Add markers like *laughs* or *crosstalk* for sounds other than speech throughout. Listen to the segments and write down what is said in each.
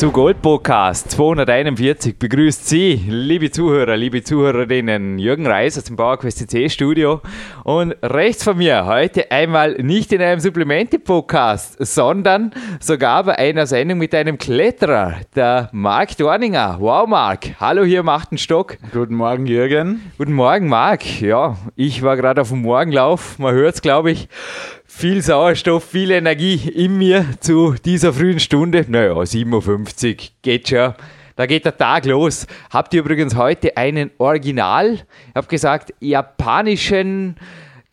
zu Gold Podcast 241 begrüßt Sie, liebe Zuhörer, liebe Zuhörerinnen, Jürgen Reis aus dem PowerQuest CC Studio und rechts von mir heute einmal nicht in einem Supplemente-Podcast, sondern sogar bei einer Sendung mit einem Kletterer, der Marc Dorninger. Wow, Marc. Hallo hier im achten Stock. Guten Morgen, Jürgen. Guten Morgen, Marc. Ja, ich war gerade auf dem Morgenlauf. Man hört es, glaube ich viel Sauerstoff, viel Energie in mir zu dieser frühen Stunde. Naja, 57 geht schon. Da geht der Tag los. Habt ihr übrigens heute einen Original, ich habe gesagt, japanischen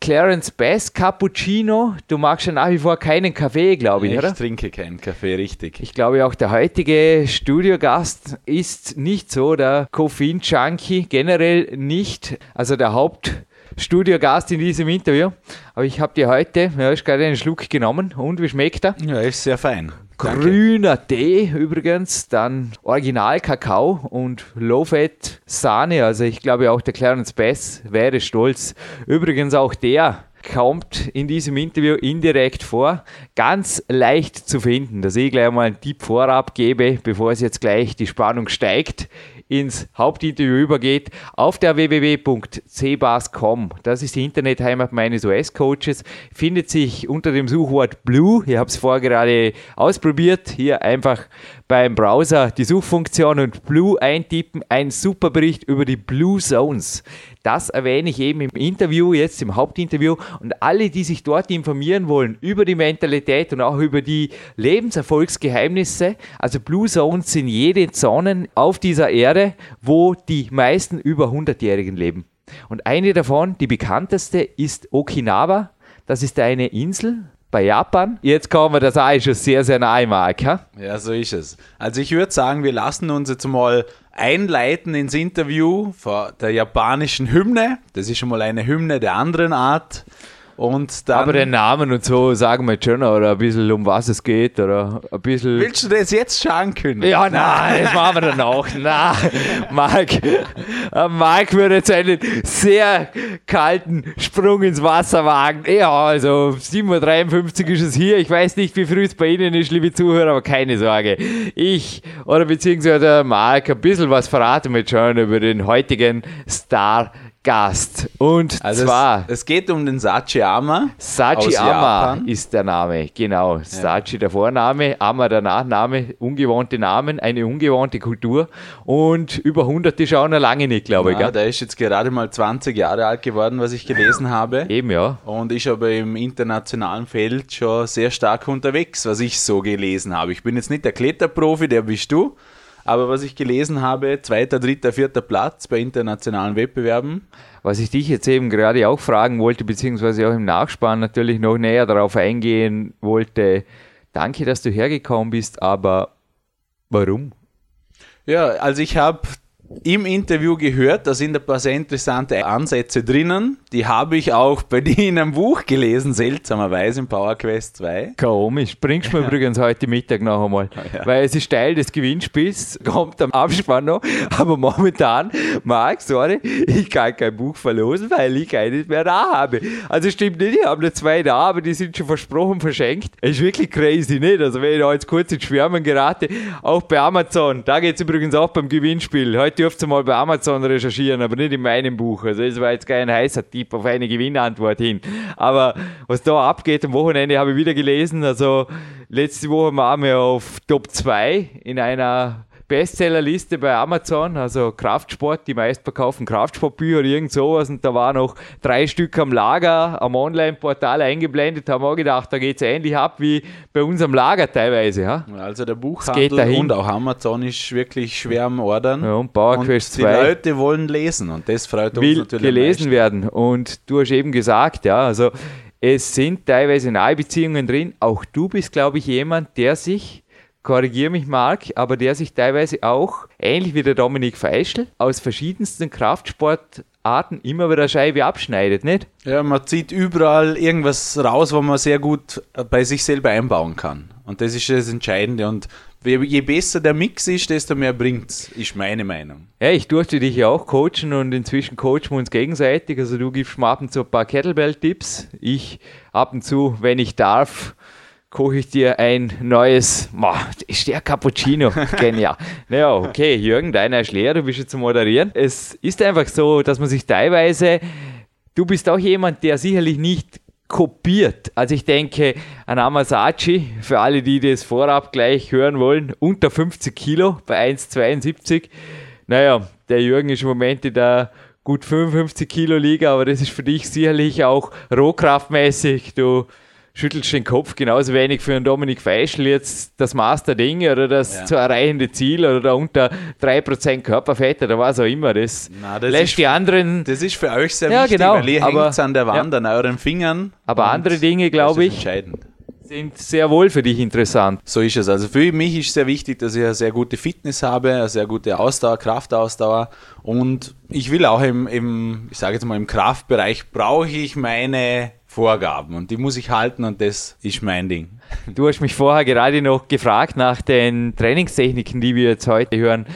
Clarence Bass Cappuccino. Du magst ja nach wie vor keinen Kaffee, glaube ich, ich oder? Ich trinke keinen Kaffee, richtig. Ich glaube auch der heutige Studiogast ist nicht so der Koffein-Junkie, generell nicht. Also der Haupt Studiogast in diesem Interview. Aber ich habe dir heute, ja, ich gerade einen Schluck genommen. Und wie schmeckt er? Ja, ist sehr fein. Grüner Danke. Tee übrigens, dann Original Kakao und Low-Fat Sahne. Also ich glaube auch der Clarence Bass wäre stolz. Übrigens auch der kommt in diesem Interview indirekt vor. Ganz leicht zu finden, dass ich gleich mal einen Tipp vorab gebe, bevor es jetzt gleich die Spannung steigt ins Hauptinterview übergeht, auf der www.cbas.com. Das ist die Internetheimat meines US-Coaches. Findet sich unter dem Suchwort Blue. Ich habe es vorher gerade ausprobiert. Hier einfach beim Browser die Suchfunktion und Blue eintippen. Ein super Bericht über die Blue Zones. Das erwähne ich eben im Interview, jetzt im Hauptinterview. Und alle, die sich dort informieren wollen über die Mentalität und auch über die Lebenserfolgsgeheimnisse, also Blue Zones sind jede Zonen auf dieser Erde, wo die meisten über 100-Jährigen leben. Und eine davon, die bekannteste, ist Okinawa. Das ist eine Insel bei Japan. Jetzt kommen wir das auch schon sehr, sehr nahe, Mark. Ja, so ist es. Also ich würde sagen, wir lassen uns jetzt mal einleiten ins Interview vor der japanischen Hymne. Das ist schon mal eine Hymne der anderen Art. Und dann, Aber den Namen und so sagen wir schon, oder ein bisschen um was es geht, oder ein bisschen. Willst du das jetzt schon ankündigen? Ja, nein, das machen wir dann auch. *laughs* Nein, Marc, äh, Marc würde jetzt einen sehr kalten Sprung ins Wasser wagen. Ja, also 7.53 Uhr ist es hier. Ich weiß nicht, wie früh es bei Ihnen ist, liebe Zuhörer, aber keine Sorge. Ich oder beziehungsweise der Marc ein bisschen was verraten wir schon über den heutigen Star Gast. Und also zwar. Es, es, geht um den Sachiyama. Sachiyama ist der Name, genau. Ja. Sachi der Vorname, Ama der Nachname, ungewohnte Namen, eine ungewohnte Kultur. Und über 100 ist auch noch lange nicht, glaube ja, ich. Der ist jetzt gerade mal 20 Jahre alt geworden, was ich gelesen habe. Eben, ja. Und ist aber im internationalen Feld schon sehr stark unterwegs, was ich so gelesen habe. Ich bin jetzt nicht der Kletterprofi, der bist du. Aber was ich gelesen habe, zweiter, dritter, vierter Platz bei internationalen Wettbewerben. Was ich dich jetzt eben gerade auch fragen wollte, beziehungsweise auch im Nachspann natürlich noch näher darauf eingehen wollte. Danke, dass du hergekommen bist, aber warum? Ja, also ich habe im Interview gehört, da sind ein paar sehr interessante Ansätze drinnen. Die habe ich auch bei *laughs* dir in einem Buch gelesen, seltsamerweise im Power Quest 2. Komisch, bringst du mir übrigens heute Mittag noch einmal. Ja. Weil es ist Teil des Gewinnspiels, *laughs* kommt am Abspann noch. Aber momentan, Marc, sorry, ich kann kein Buch verlosen, weil ich keines mehr da habe. Also stimmt nicht, ich habe nur zwei da, aber die sind schon versprochen verschenkt. Es ist wirklich crazy, nicht? Also wenn ich da jetzt kurz ins Schwärmen gerate, auch bei Amazon, da geht es übrigens auch beim Gewinnspiel. Heute dürft ihr mal bei Amazon recherchieren, aber nicht in meinem Buch. Also das war jetzt kein heißer Tipp auf eine Gewinnantwort hin. Aber was da abgeht am Wochenende, habe ich wieder gelesen. Also letzte Woche waren wir auf Top 2 in einer Bestsellerliste bei Amazon, also Kraftsport, die meistverkauften Kraftsportbücher, irgend sowas. Und da waren noch drei Stück am Lager, am Online-Portal eingeblendet, haben wir auch gedacht, da geht es ähnlich ab wie bei unserem Lager teilweise. Ja? Also der Buchhandel und auch Amazon ist wirklich schwer am Ordern. Ja, und PowerQuest 2. Die Leute wollen lesen und das freut uns will natürlich. gelesen werden. Und du hast eben gesagt, ja, also es sind teilweise Nahbeziehungen drin. Auch du bist, glaube ich, jemand, der sich korrigiere mich Marc, aber der sich teilweise auch, ähnlich wie der Dominik Feischl, aus verschiedensten Kraftsportarten immer wieder Scheibe abschneidet, nicht? Ja, man zieht überall irgendwas raus, wo man sehr gut bei sich selber einbauen kann. Und das ist das Entscheidende. Und je besser der Mix ist, desto mehr bringt es, ist meine Meinung. Ja, ich durfte dich ja auch coachen und inzwischen coachen wir uns gegenseitig. Also du gibst mir ab und zu ein paar Kettlebell-Tipps. Ich ab und zu, wenn ich darf, koche ich dir ein neues, boah, ist der Cappuccino, *laughs* genial. naja, okay, Jürgen, deiner ist leer, du bist jetzt zu moderieren. Es ist einfach so, dass man sich teilweise, du bist auch jemand, der sicherlich nicht kopiert. Also ich denke an Amasachi, für alle, die das vorab gleich hören wollen, unter 50 Kilo bei 1,72. Naja, der Jürgen ist im Moment in der gut 55 Kilo Liga, aber das ist für dich sicherlich auch rohkraftmäßig. Du schüttelst den Kopf genauso wenig für einen Dominik Feischl jetzt das Master-Ding oder das ja. zu erreichende Ziel oder unter 3% Körperfett oder was auch immer. Das, Na, das lässt ist, die anderen. Das ist für euch sehr ja, wichtig, genau, weil ihr hängt an der Wand, ja. an euren Fingern. Aber andere Dinge, glaube ich, sind sehr wohl für dich interessant. So ist es. Also für mich ist sehr wichtig, dass ich eine sehr gute Fitness habe, eine sehr gute Ausdauer, Kraftausdauer. Und ich will auch im, im ich sage jetzt mal, im Kraftbereich brauche ich meine Vorgaben und die muss ich halten und das ist mein Ding. *laughs* Du hast mich vorher gerade noch gefragt nach den Trainingstechniken, die wir jetzt heute hören.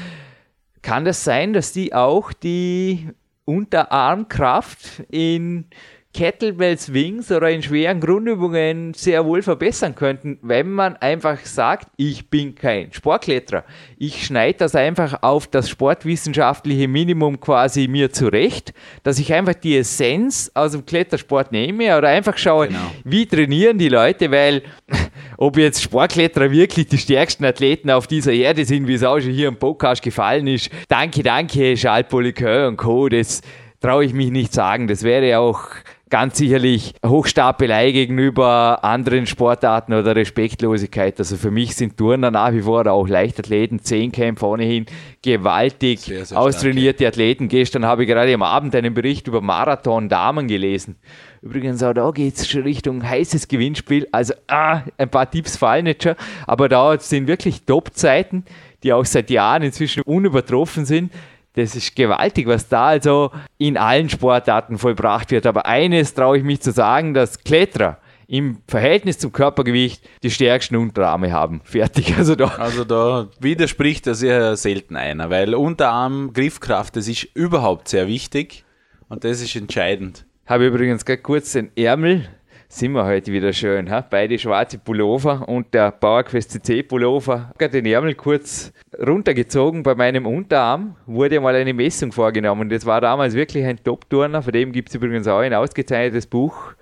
Kann das sein, dass die auch die Unterarmkraft in Kettlebell Swings oder in schweren Grundübungen sehr wohl verbessern könnten, wenn man einfach sagt, ich bin kein Sportkletterer. Ich schneide das einfach auf das sportwissenschaftliche Minimum quasi mir zurecht, dass ich einfach die Essenz aus dem Klettersport nehme oder einfach schaue, genau. wie trainieren die Leute, weil *laughs* ob jetzt Sportkletterer wirklich die stärksten Athleten auf dieser Erde sind, wie es auch schon hier im Podcast gefallen ist. Danke, danke, Charles Poliqueur und Co. Das traue ich mich nicht sagen. Das wäre auch ganz sicherlich Hochstapelei gegenüber anderen Sportarten oder Respektlosigkeit. Also für mich sind Turner nach wie vor auch Leichtathleten, Zehnkämpfer ohnehin gewaltig sehr, sehr austrainierte stark, Athleten. Gestern habe ich gerade am Abend einen Bericht über Marathon Damen gelesen. Übrigens auch da geht es schon Richtung heißes Gewinnspiel. Also ah, ein paar Tipps fallen jetzt schon, aber da sind wirklich Top-Zeiten, die auch seit Jahren inzwischen unübertroffen sind. Das ist gewaltig, was da also in allen Sportarten vollbracht wird. Aber eines traue ich mich zu sagen, dass Kletterer im Verhältnis zum Körpergewicht die stärksten Unterarme haben. *laughs* Fertig. Also da, also da widerspricht das sehr selten einer, weil Unterarm, Griffkraft, das ist überhaupt sehr wichtig und das ist entscheidend. Habe übrigens gerade kurz den Ärmel sind wir heute wieder schön. Ha? Beide schwarze Pullover und der PowerQuest CC Pullover. Ich habe den Ärmel kurz runtergezogen bei meinem Unterarm. Wurde mal eine Messung vorgenommen. Das war damals wirklich ein Top-Turner. Von dem gibt es übrigens auch ein ausgezeichnetes Buch.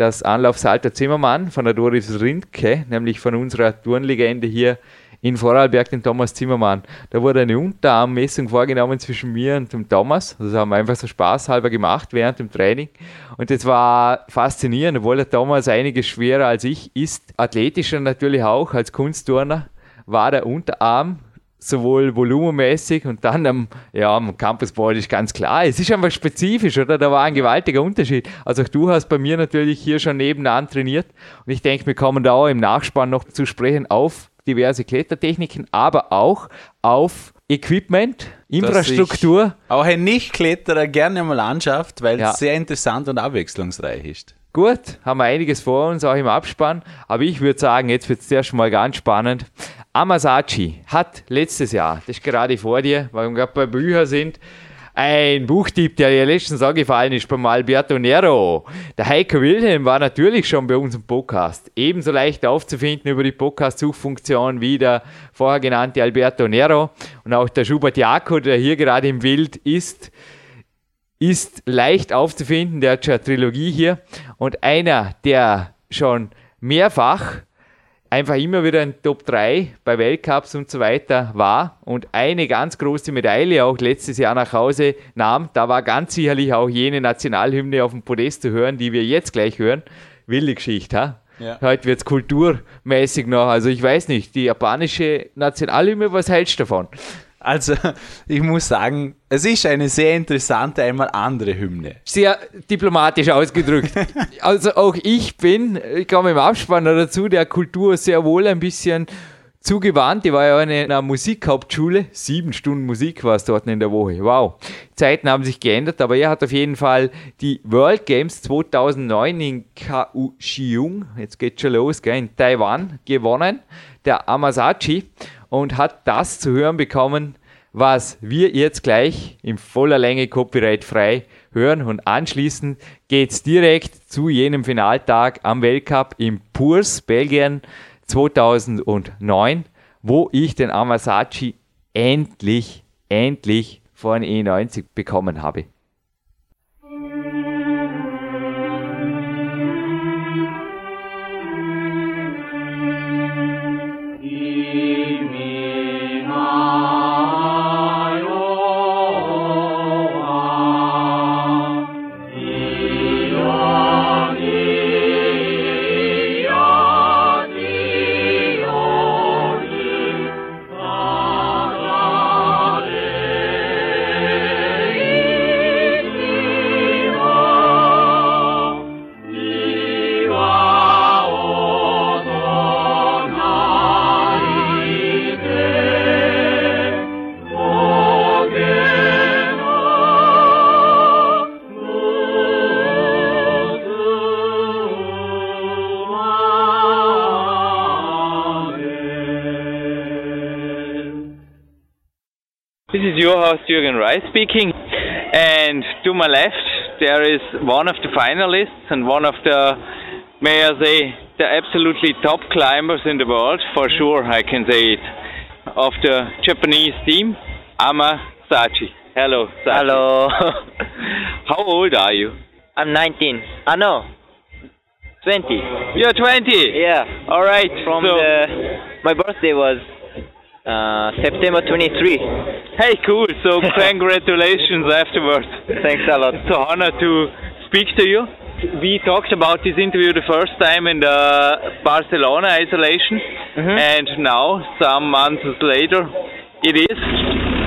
Das Anlaufsalter Zimmermann von der Doris Rindke, nämlich von unserer Turnlegende hier in Vorarlberg, den Thomas Zimmermann. Da wurde eine Unterarmmessung vorgenommen zwischen mir und dem Thomas. Das haben wir einfach so spaßhalber gemacht während dem Training. Und das war faszinierend, obwohl der Thomas einiges schwerer als ich ist. Athletischer natürlich auch, als Kunstturner war der Unterarm sowohl volumenmäßig und dann am, ja, am Campusboard ist ganz klar. Es ist einfach spezifisch, oder? Da war ein gewaltiger Unterschied. Also auch du hast bei mir natürlich hier schon nebenan trainiert und ich denke, wir kommen da auch im Nachspann noch zu sprechen auf diverse Klettertechniken, aber auch auf Equipment, Infrastruktur. Auch ein Nicht-Kletterer gerne mal anschafft, weil ja. es sehr interessant und abwechslungsreich ist. Gut, haben wir einiges vor uns, auch im Abspann. Aber ich würde sagen, jetzt wird es zuerst mal ganz spannend. Amasachi hat letztes Jahr, das ist gerade vor dir, weil wir gerade bei Büchern sind, ein Buchtipp, der ja letztens angefallen ist beim Alberto Nero. Der Heiko Wilhelm war natürlich schon bei uns im Podcast. Ebenso leicht aufzufinden über die Podcast-Suchfunktion wie der vorher genannte Alberto Nero. Und auch der Schubert Jakob, der hier gerade im Bild ist, ist leicht aufzufinden. Der hat schon eine Trilogie hier. Und einer, der schon mehrfach einfach immer wieder ein Top 3 bei Weltcups und so weiter war und eine ganz große Medaille auch letztes Jahr nach Hause nahm. Da war ganz sicherlich auch jene Nationalhymne auf dem Podest zu hören, die wir jetzt gleich hören. Wilde Geschichte, ha? Ja. Heute wird es kulturmäßig noch. Also ich weiß nicht, die japanische Nationalhymne, was hältst du davon? Also, *laughs* ich muss sagen, es ist eine sehr interessante, einmal andere Hymne. Sehr diplomatisch ausgedrückt. *laughs* also auch ich bin, ich komme im Abspann dazu, der Kultur sehr wohl ein bisschen zugewandt. Ich war ja in einer Musikhauptschule. Sieben Stunden Musik war es dort in der Woche. Wow. Zeiten haben sich geändert, aber er hat auf jeden Fall die World Games 2009 in Kaohsiung, jetzt geht's schon los, gell, in Taiwan gewonnen, der Amasachi, und hat das zu hören bekommen, was wir jetzt gleich in voller Länge copyright-frei hören. Und anschließend geht's direkt zu jenem Finaltag am Weltcup in Purs, Belgien 2009, wo ich den Amasachi endlich, endlich vor ein E90 bekommen habe. Jürgen Reis speaking. And to my left, there is one of the finalists and one of the, may I say, the absolutely top climbers in the world, for sure, I can say it, of the Japanese team, Ama Sachi. Hello, Sachi. Hello. *laughs* How old are you? I'm 19. Ah, know. 20. You're 20? Yeah. All right. From so, the, my birthday was uh, September 23. Hey, cool. So *laughs* congratulations afterwards. Thanks a lot. It's an honor to speak to you. We talked about this interview the first time in the Barcelona isolation, Mhm. and now, some months later, it is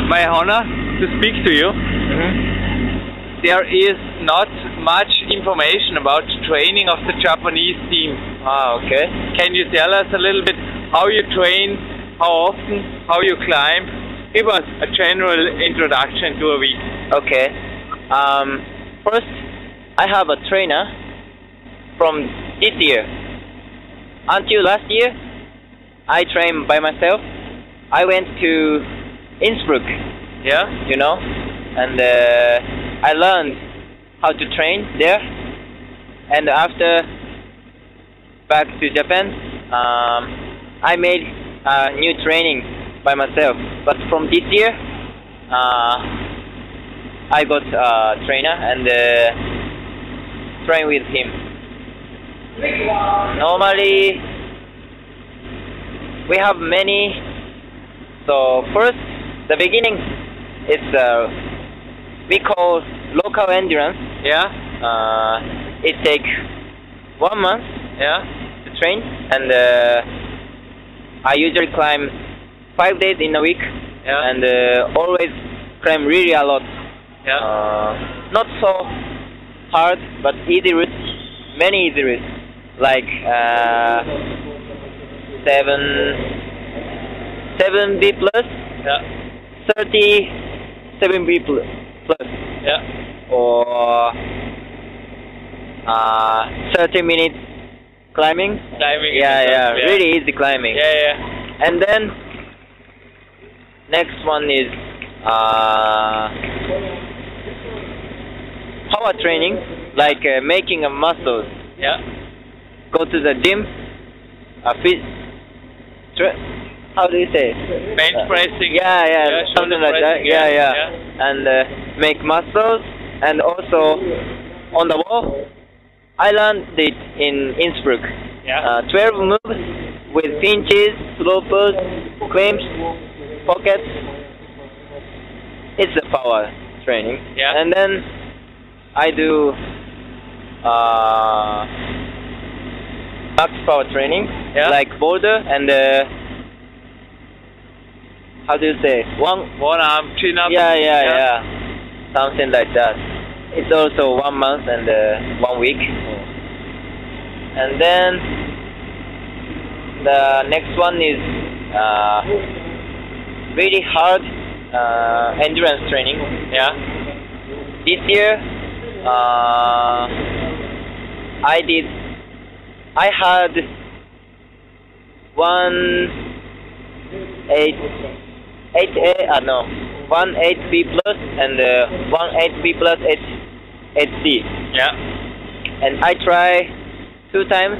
my honor to speak to you. There is not much information about the training of the Japanese team. Ah, okay. Can you tell us a little bit how you train, how often, how you climb? Give us a general introduction to a week. Okay. Um, first, I have a trainer from this year. Until last year, I trained by myself. I went to Innsbruck, Yeah? you know, and uh, I learned how to train there. And after back to Japan, um, I made uh, new training by myself. But from this year, uh, I got a trainer and uh, train with him. Normally, we have many. So first, the beginning is uh, we call local endurance. Yeah? Uh, it takes one month Yeah? to train, and uh, I usually climb five days in a week, Yeah? and uh, always climb really a lot. yeah? Uh, not so hard, but easy routes, many easy routes, like uh, seven, seven B plus, yeah? thirty, seven B plus, plus, Yeah? or uh, thirty minutes climbing. Climbing. Yeah, and yeah, really easy climbing. Yeah, yeah. And then next one is uh, power training, like uh, making a muscles. Yeah? Go to the gym, uh, fit. How do you say? Bench Uh, pressing. Yeah, yeah, Yeah, something like that. Yeah, yeah, yeah. And uh, make muscles, and also on the wall. I learned it in Innsbruck. Yeah? Uh, 12 moves with pinches, slopes, clamps, pockets. It's a power training. Yeah. And then I do uh, max power training, Yeah. like boulder and uh, how do you say one? One arm, chin up. Yeah, yeah, yeah, something like that. It's also one month and uh, one week. And then the next one is uh, really hard uh, endurance training. Yeah. This year, uh, I did. I had one eight eight A. Uh, no, one eight B plus and uh, one eight B plus eight eight C. Yeah. And I try two times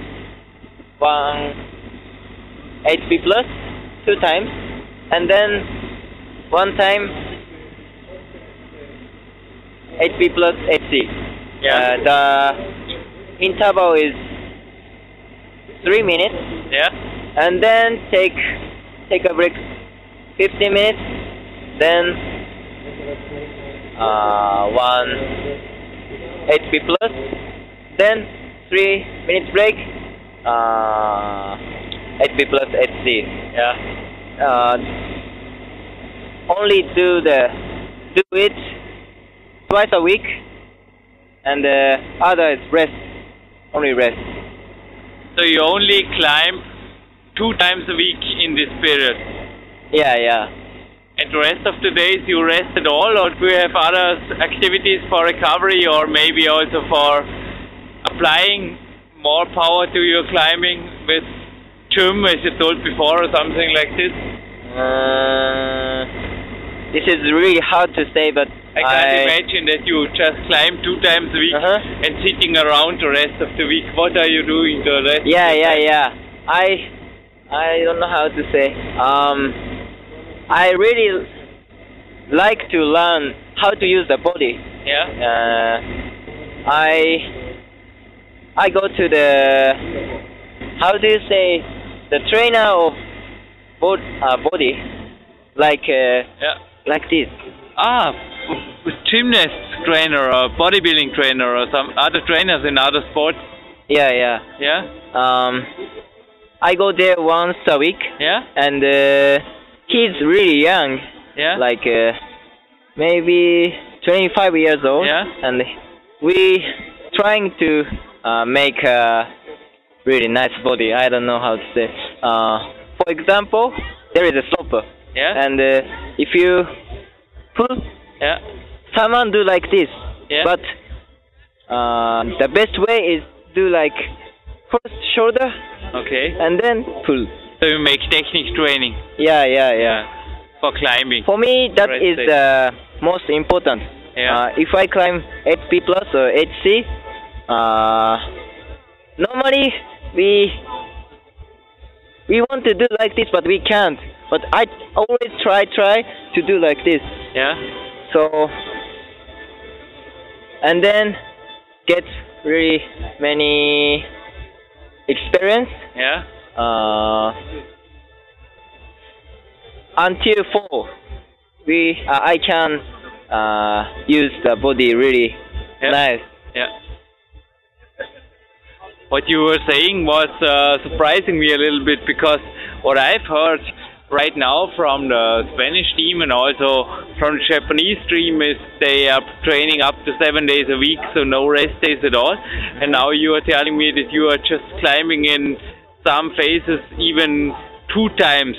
one eight B plus two times, and then one time B plus eight C. Yeah. Uh, the interval is three minutes, Yeah. and then take take a break, 15 minutes, then uh, one HP plus, then three minutes break, uh, HP plus HC. Yeah. Uh, only do the do it twice a week, and the other is rest, only rest. So you only climb two times a week in this period. Yeah, yeah. And the rest of the days you rest at all, or do you have other activities for recovery, or maybe also for applying more power to your climbing with gym, as you told before, or something like this? Uh, this is really hard to say, but I can't imagine that you just climb two times a week Uh-huh. and sitting around the rest of the week. What are you doing the rest? of Yeah, the yeah, time? yeah. I I don't know how to say. Um, I really like to learn how to use the body. Yeah. Uh, I I go to the how do you say the trainer of bod, uh, body like uh, Yeah. like this. Ah, gymnast trainer or bodybuilding trainer or some other trainers in other sports. Yeah, yeah. Yeah. Um, I go there once a week, Yeah. and uh, he's really young. Yeah. like uh, maybe 25 years old Yeah. and we trying to uh, make a really nice body i don't know how to say uh, for example there is a slope yeah. and uh, if you pull yeah. someone do like this Yeah. but uh, the best way is do like first shoulder Okay. and then pull So you make technique training. yeah yeah yeah Yeah. For climbing. For me, that Right, is the most important. Yeah. Uh, if I climb 8P plus or 8C, uh, normally we we want to do like this, but we can't. But I always try try to do like this. Yeah. So and then get really many experience Yeah. uh, until fall we uh, I can uh, use the body really nice Yeah. What you were saying was uh, surprising me a little bit because what I've heard right now from the Spanish team and also from the Japanese team is they are training up to seven days a week, so no rest days at all. And now you are telling me that you are just climbing in some phases even two times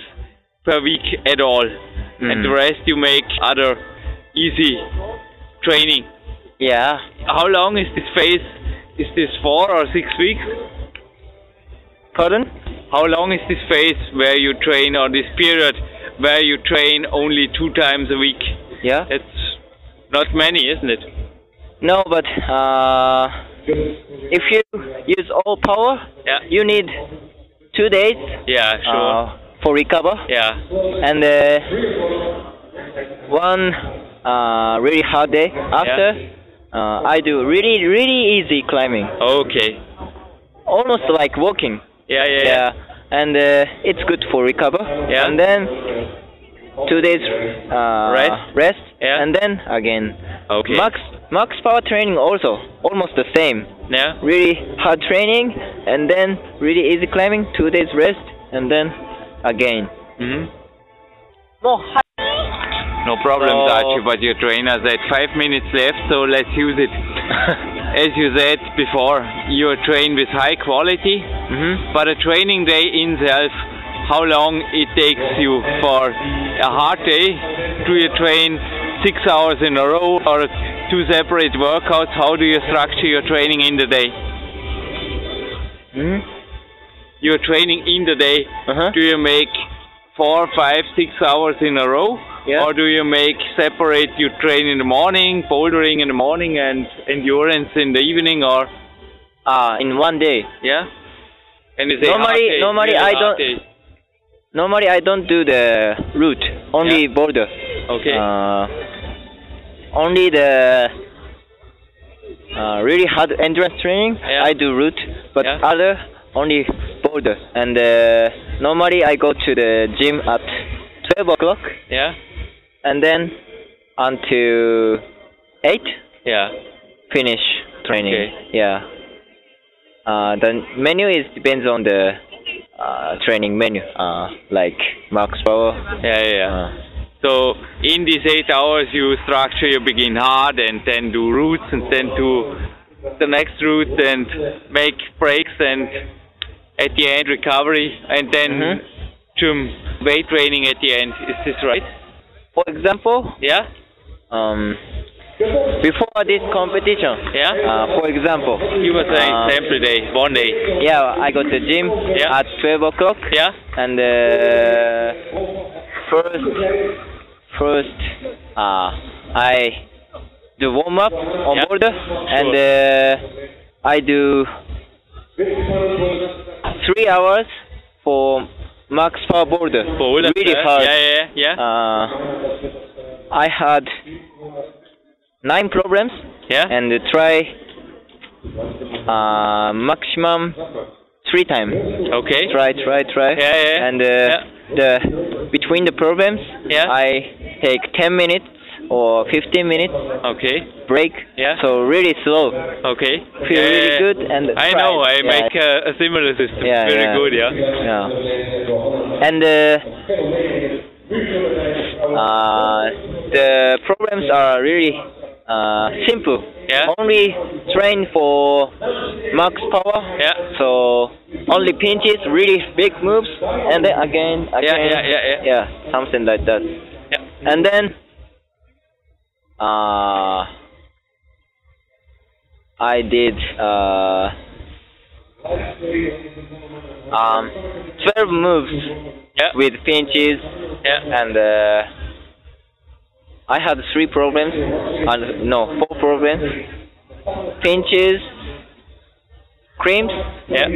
per week at all, and the rest you make other easy training. yeah How long is this phase? Is this four or six weeks? pardon How long is this phase where you train, or this period where you train only two times a week? yeah It's not many, isn't it? no but uh, if you use all power Yeah. you need two days Yeah, sure. uh, for recover yeah. and uh, one uh, really hard day after uh, I do really really easy climbing Okay. almost like walking Yeah, yeah, yeah. yeah and uh, it's good for recover Yeah. and then two days uh, Rest. rest Yeah. and then again Okay. max max power training also almost the same Yeah. really hard training and then really easy climbing two days rest and then again hmm no No problem, So- Dachi, but your trainer said five minutes left, so let's use it. *laughs* As you said before, you train with high quality, hmm but a training day in itself how long it takes you for a hard day. Do you train six hours in a row or two separate workouts? How do you structure your training in the day? Hmm? Your training in the day. Uh-huh. Do you make four, five, six hours in a row? Yeah. Or do you make separate? You train in the morning, bouldering in the morning, and endurance in the evening, or Ah, in one day. yeah? And Normally- day, normally I don't- day? Normally, I don't do the route, only Yeah. border. Okay. Uh, only the uh, really hard endurance training, Yeah. I do route, but Yeah. other only border. And uh, normally I go to the gym at 12 o'clock yeah. and then until 8 Yeah. finish training. Okay. Yeah. Uh, the menu is depends on the uh, training menu, uh, like max power. Yeah. Yeah. yeah. Uh, So in these eight hours, you structure. You begin hard, and then do routes, and then do the next route, and make breaks, and at the end recovery, and then Mhm. gym weight training at the end. Is this right? for example, Yeah. um, before this competition, Yeah. uh, for example, You were saying uh, example day, one day. yeah, I go to gym Yeah. at 12 o'clock, Yeah. and uh, first, first, uh, I do warm up on Yeah. border, and uh, I do three hours for max power border. Boulder. really hard. Yeah. Yeah. Yeah. Uh, I had nine problems yeah. and try uh, maximum three times. okay. Try, try, try. Yeah, yeah, And uh, yeah. the between the problems, Yeah. I take 10 minutes or 15 minutes Okay. break. Yeah. So really slow. Okay. Feel Yeah, really good and I try. know. I Yeah. make a, a similar system. Yeah, Very yeah. good. Yeah. Yeah. And uh, uh, the problems are really uh, simple. Yeah. Only train for max power. Yeah. So only pinches, really big moves, and then again, again. Yeah, yeah, yeah, yeah, yeah. something like that. Yeah. And then, uh, I did uh, um, 12 moves Yeah. with pinches, Yeah. and uh, I had three problems. Uh, no, four problems. Pinches, creams, Yeah.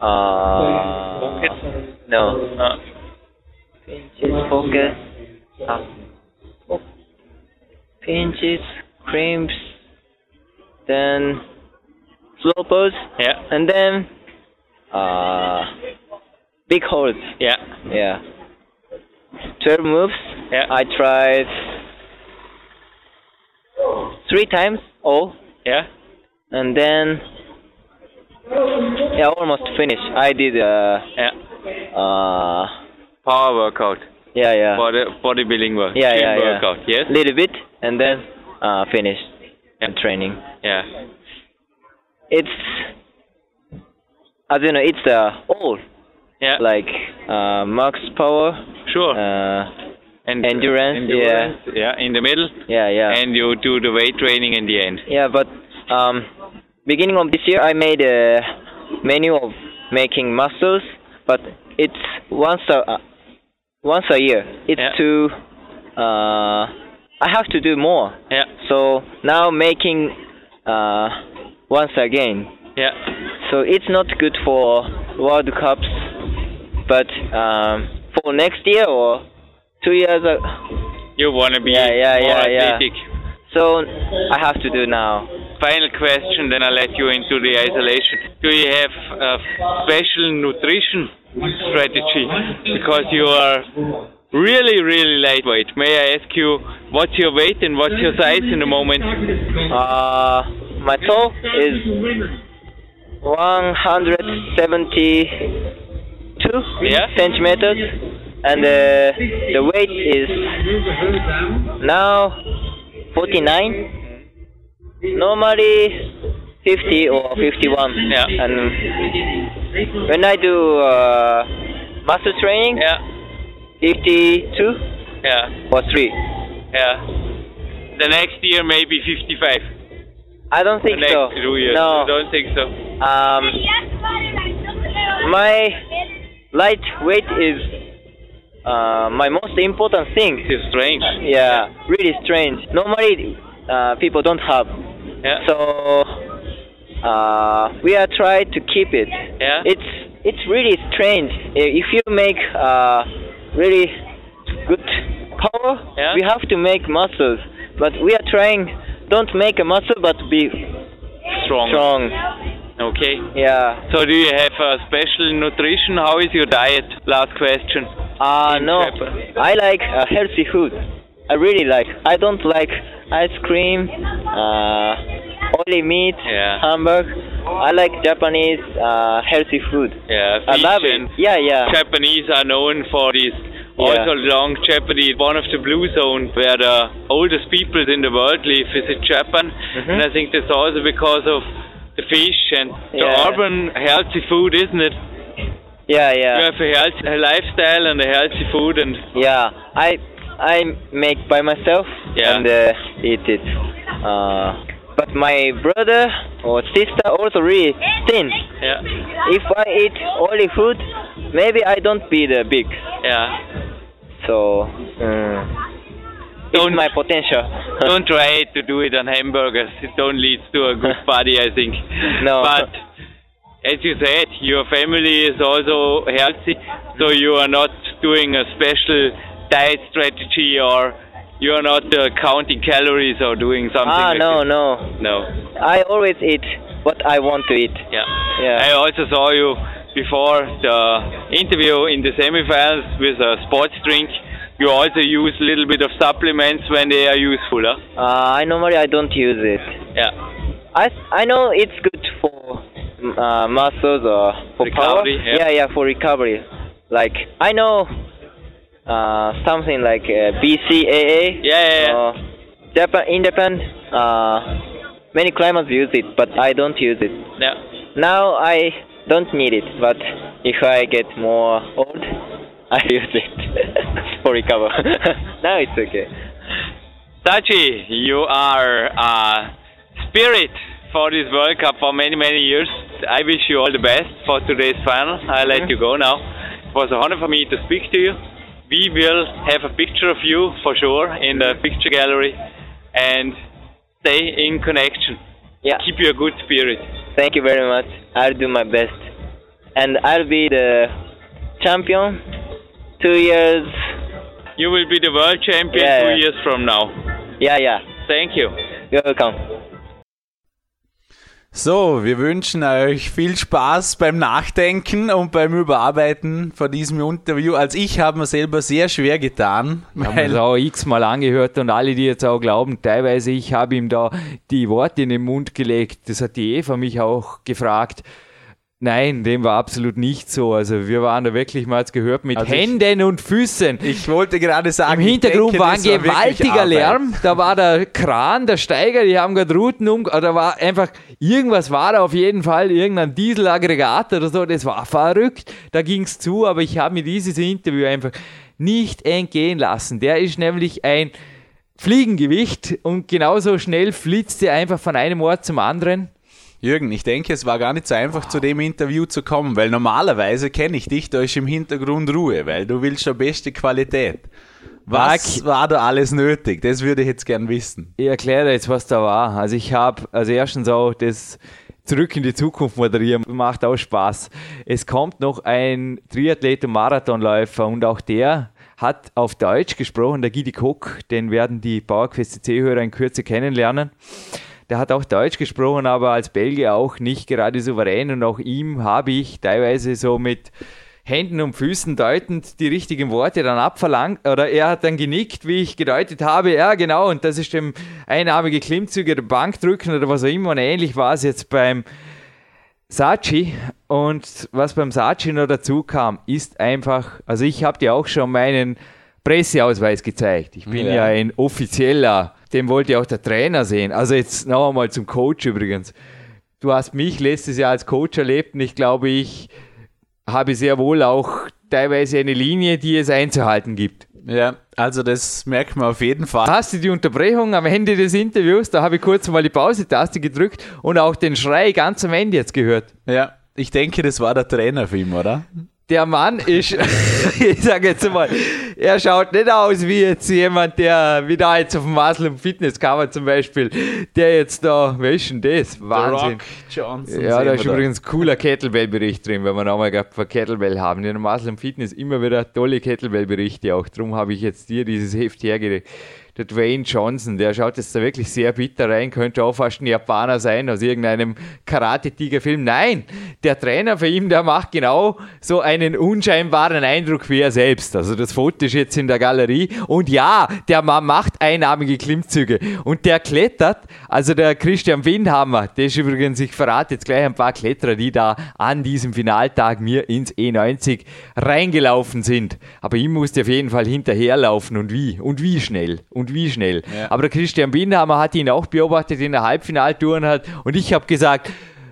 uh, Focus. no, Uh, pinches, focus, uh, pinches, creams, then slow pose, yeah. and then uh, big holds. Yeah. Yeah. 12 moves. Yeah. I tried three times all, Yeah. and then yeah, almost finished. I did uh Yeah. uh Power workout. Yeah yeah Body bodybuilding work. yeah yeah yeah workout. Yes. little bit and then uh finished Yeah. the training. Yeah. It's I don't know. It's uh all Yeah. like uh max power. sure. Uh and endurance, endurance, yeah. In the middle, yeah yeah. and you do the weight training in the end. Yeah, but um, beginning of this year, I made a menu of making muscles, but it's once a uh, once a year. It's Yeah. to uh, I have to do more. Yeah. So now making uh, once again. Yeah. So it's not good for World Cups, but um, for next year or two years. Uh, You want to be Yeah, yeah, more yeah, yeah. athletic. so I have to do now. Final question, then I'll let you into the isolation. Do you have a special nutrition strategy? Because you are really, really lightweight. May I ask you what's your weight and what's your size in the moment? Uh, my toe is 172 Yeah. centimeters, and uh, the weight is now 49. Normally 50 or 51. Yeah. And when I do uh, muscle training, Yeah, 52 yeah, or 3. yeah. The next year maybe 55. I don't The think next so. two years. No. You don't think so? Um, my light weight is uh, my most important thing. It's strange. Yeah, really strange. Normally, uh, people don't have. Yeah. So uh, we are trying to keep it. Yeah. It's it's really strange. If you make uh, really good power, Yeah. we have to make muscles. But we are trying. Don't make a muscle, but be strong. strong. Okay. Yeah. So do you have a special nutrition? How is your diet? Last question. Uh, no. I like uh, healthy food. I really like. I don't like ice cream, uh, oily meat, Yeah. hamburg. I like Japanese uh, healthy food. Yeah, I love it. Yeah, yeah. Japanese are known for this. Yeah. Also, long Japanese, one of the blue zones where the oldest people in the world live is in Japan, Mhm. and I think that's also because of the fish and the Yeah. urban healthy food, isn't it? Yeah, You yeah. have a healthy lifestyle and a healthy food, and Yeah. I I make by myself Yeah. and uh, eat it. Uh, my brother or sister also really thin. yeah, If I eat only food, maybe I don't be the big. yeah. So, uh, it's Don't- my potential. *laughs* Don't try to do it on hamburgers. It don't lead to a good *laughs* body, I think. No. But as you said, your family is also healthy, so you are not doing a special diet strategy or you are not uh, counting calories or doing something ah, like no, this. no. No. I always eat what I want to eat. Yeah. Yeah. I also saw you before the interview in the semifinals with a sports drink. You also use a little bit of supplements when they are useful, huh? Uh, I normally I don't use it. Yeah. I I know it's good for mm, uh, muscles or for Recovery, power. yeah. yeah, for recovery. Like I know uh, something like uh, BCAA. Yeah, yeah, yeah. Uh, Japan in Japan, uh, many climbers use it, but I don't use it. Yeah. Now I don't need it, but if I get more old, *laughs* I use it *laughs* for recover. *laughs* now it's okay. Tachi, you are a spirit for this World Cup for many, many years. I wish you all the best for today's final. I'll let you go now. It was a honor for me to speak to you. We will have a picture of you for sure in the picture gallery and stay in connection. Yeah. Keep your good spirit. Thank you very much. I'll do my best. And I'll be the champion two years. You will be the world champion Yeah, two yeah. years from now. Yeah, yeah. Thank you. You're welcome. So, wir wünschen euch viel Spaß beim Nachdenken und beim Überarbeiten von diesem Interview. Als ich habe mir selber sehr schwer getan, Ich habe es auch x-mal angehört und alle, die jetzt auch glauben, teilweise, ich habe ihm da die Worte in den Mund gelegt. Das hat die Eva mich auch gefragt. Nein, dem war absolut nicht so. Also wir waren da wirklich mal jetzt gehört mit Also ich- Händen und Füßen. ich wollte gerade sagen, Im Hintergrund ich denke, war ein gewaltiger Arbeit. Lärm. Da war der Kran, der Steiger, die haben gerade Routen um. Da war einfach, irgendwas war da auf jeden Fall, irgendein Dieselaggregat oder so. Das war verrückt. Da ging es zu, aber ich habe mir dieses Interview einfach nicht entgehen lassen. Der ist nämlich ein Fliegengewicht und genauso schnell flitzt er einfach von einem Ort zum anderen. Jürgen, ich denke, es war gar nicht so einfach, zu dem Interview zu kommen, weil normalerweise kenne ich dich, da ist im Hintergrund Ruhe, weil du willst schon beste Qualität. Was war da alles nötig? Das würde ich jetzt gern wissen. Ich erkläre jetzt, was da war. Also ich habe, also erstens auch das Zurück in die Zukunft moderieren, macht auch Spaß. Es kommt noch ein Triathlet und Marathonläufer und auch der hat auf Deutsch gesprochen, der Gidi Koch, den werden die PowerQuest C-Hörer in Kürze kennenlernen. Der hat auch Deutsch gesprochen, aber als Belgier auch nicht gerade souverän. Und auch ihm habe ich teilweise so mit Händen und Füßen deutend die richtigen Worte dann abverlangt. Oder er hat dann genickt, wie ich gedeutet habe, ja genau, und das ist dem einarmige Klimmzüge der Bankdrücken oder was auch immer. Und ähnlich war es jetzt beim Sachi und was beim Sachi noch dazu kam, ist einfach, also ich habe dir auch schon meinen Presseausweis gezeigt. Ich bin ja, Ja. ein offizieller, den wollte auch der Trainer sehen. Also jetzt noch einmal zum Coach übrigens. du hast mich letztes Jahr als Coach erlebt und ich glaube, ich habe sehr wohl auch teilweise eine Linie, die es einzuhalten gibt. Ja, also das merkt man auf jeden Fall. Hast du die Unterbrechung am Ende des Interviews? Da habe ich kurz mal die Pause-Taste gedrückt und auch den Schrei ganz am Ende jetzt gehört. Ja, ich denke, das war der Trainer für ihn, oder? Der Mann ist, *laughs* ich sage jetzt mal, er schaut nicht aus wie jetzt jemand, der wieder jetzt auf dem Muscle Fitness Cover zum Beispiel, der jetzt da, wer ist denn das? Wahnsinn. Johnson. Ja, da ist übrigens ein cooler Kettlebell-Bericht drin, wenn wir nochmal von Kettlebell haben. In Muscle Fitness immer wieder tolle Kettlebell-Berichte auch. Darum habe ich jetzt dir dieses Heft hergelegt der Dwayne Johnson, der schaut jetzt da wirklich sehr bitter rein, könnte auch fast ein Japaner sein aus irgendeinem Karate-Tiger-Film. Nein, der Trainer für ihn, der macht genau so einen unscheinbaren Eindruck wie er selbst. Also das Foto ist jetzt in der Galerie und ja, der Mann macht einarmige Klimmzüge und der klettert, also der Christian Windhammer, der ist übrigens, ich verrate jetzt gleich ein paar Kletterer, die da an diesem Finaltag mir ins E90 reingelaufen sind. Aber ihm musste auf jeden Fall hinterherlaufen und wie und wie schnell. Und und wie schnell. Ja. Aber der Christian Binderhammer hat ihn auch beobachtet in der Halbfinaltouren hat und ich habe gesagt,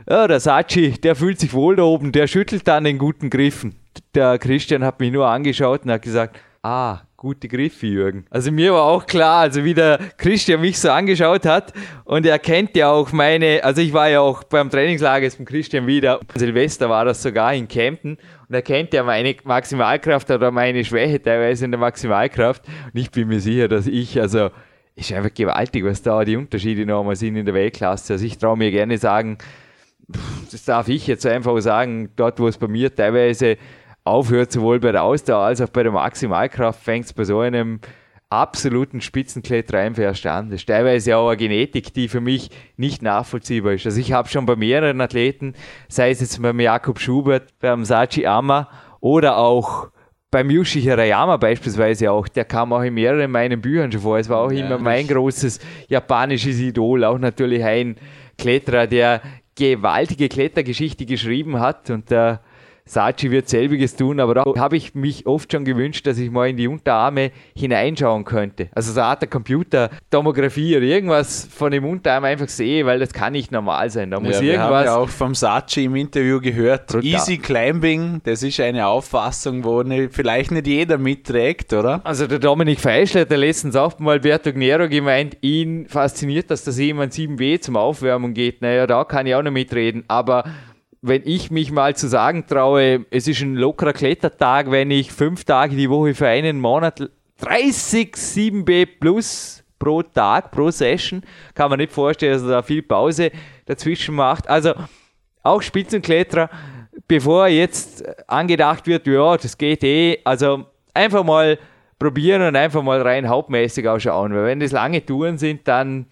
ja, der Sachi, der fühlt sich wohl da oben, der schüttelt dann den guten Griffen. Der Christian hat mich nur angeschaut und hat gesagt, ah, gute Griffe, Jürgen. Also mir war auch klar, also wie der Christian mich so angeschaut hat und er kennt ja auch meine, also ich war ja auch beim Trainingslager jetzt mit Christian wieder, Silvester war das sogar in Kempten und er kennt ja meine Maximalkraft oder meine Schwäche teilweise in der Maximalkraft und ich bin mir sicher, dass ich, also ist einfach gewaltig, was da die Unterschiede nochmal sind in der Weltklasse. Also ich traue mir gerne sagen, das darf ich jetzt einfach sagen, dort wo es bei mir teilweise aufhört, sowohl bei der Ausdauer als auch bei der Maximalkraft, fängt es bei so einem absoluten. Das ist teilweise auch eine Genetik, die für mich nicht nachvollziehbar ist. Also ich habe schon bei mehreren Athleten, sei es jetzt beim Jakob Schubert, beim Sachi Amma oder auch beim Yushi Hirayama beispielsweise auch, der kam auch in mehreren meinen Büchern schon vor. Es war auch ja, immer mein großes japanisches Idol, auch natürlich ein Kletterer, der gewaltige Klettergeschichte geschrieben hat und der Sachi wird selbiges tun, aber da habe ich mich oft schon gewünscht, dass ich mal in die Unterarme hineinschauen könnte. Also so eine Art der Computertomographie oder irgendwas von dem Unterarm einfach sehe, weil das kann nicht normal sein. Da muss ja, wir irgendwas. haben ja auch vom Sachi im Interview gehört. Brutal. Easy Climbing, das ist eine Auffassung, wo ne, vielleicht nicht jeder mitträgt, oder? Also der Dominik Feischler hat letztens auch mal Alberto Gnero gemeint, ihn fasziniert, dass das jemand 7B zum Aufwärmen geht. Naja, da kann ich auch noch mitreden, aber wenn ich mich mal zu sagen traue, es ist ein lockerer Klettertag, wenn ich fünf Tage die Woche für einen Monat 30 7B plus pro Tag, pro Session, kann man nicht vorstellen, dass er da viel Pause dazwischen macht. Also auch Spitzenkletterer, bevor jetzt angedacht wird, ja, das geht eh, also einfach mal probieren und einfach mal rein hauptmäßig ausschauen, weil wenn das lange Touren sind, dann,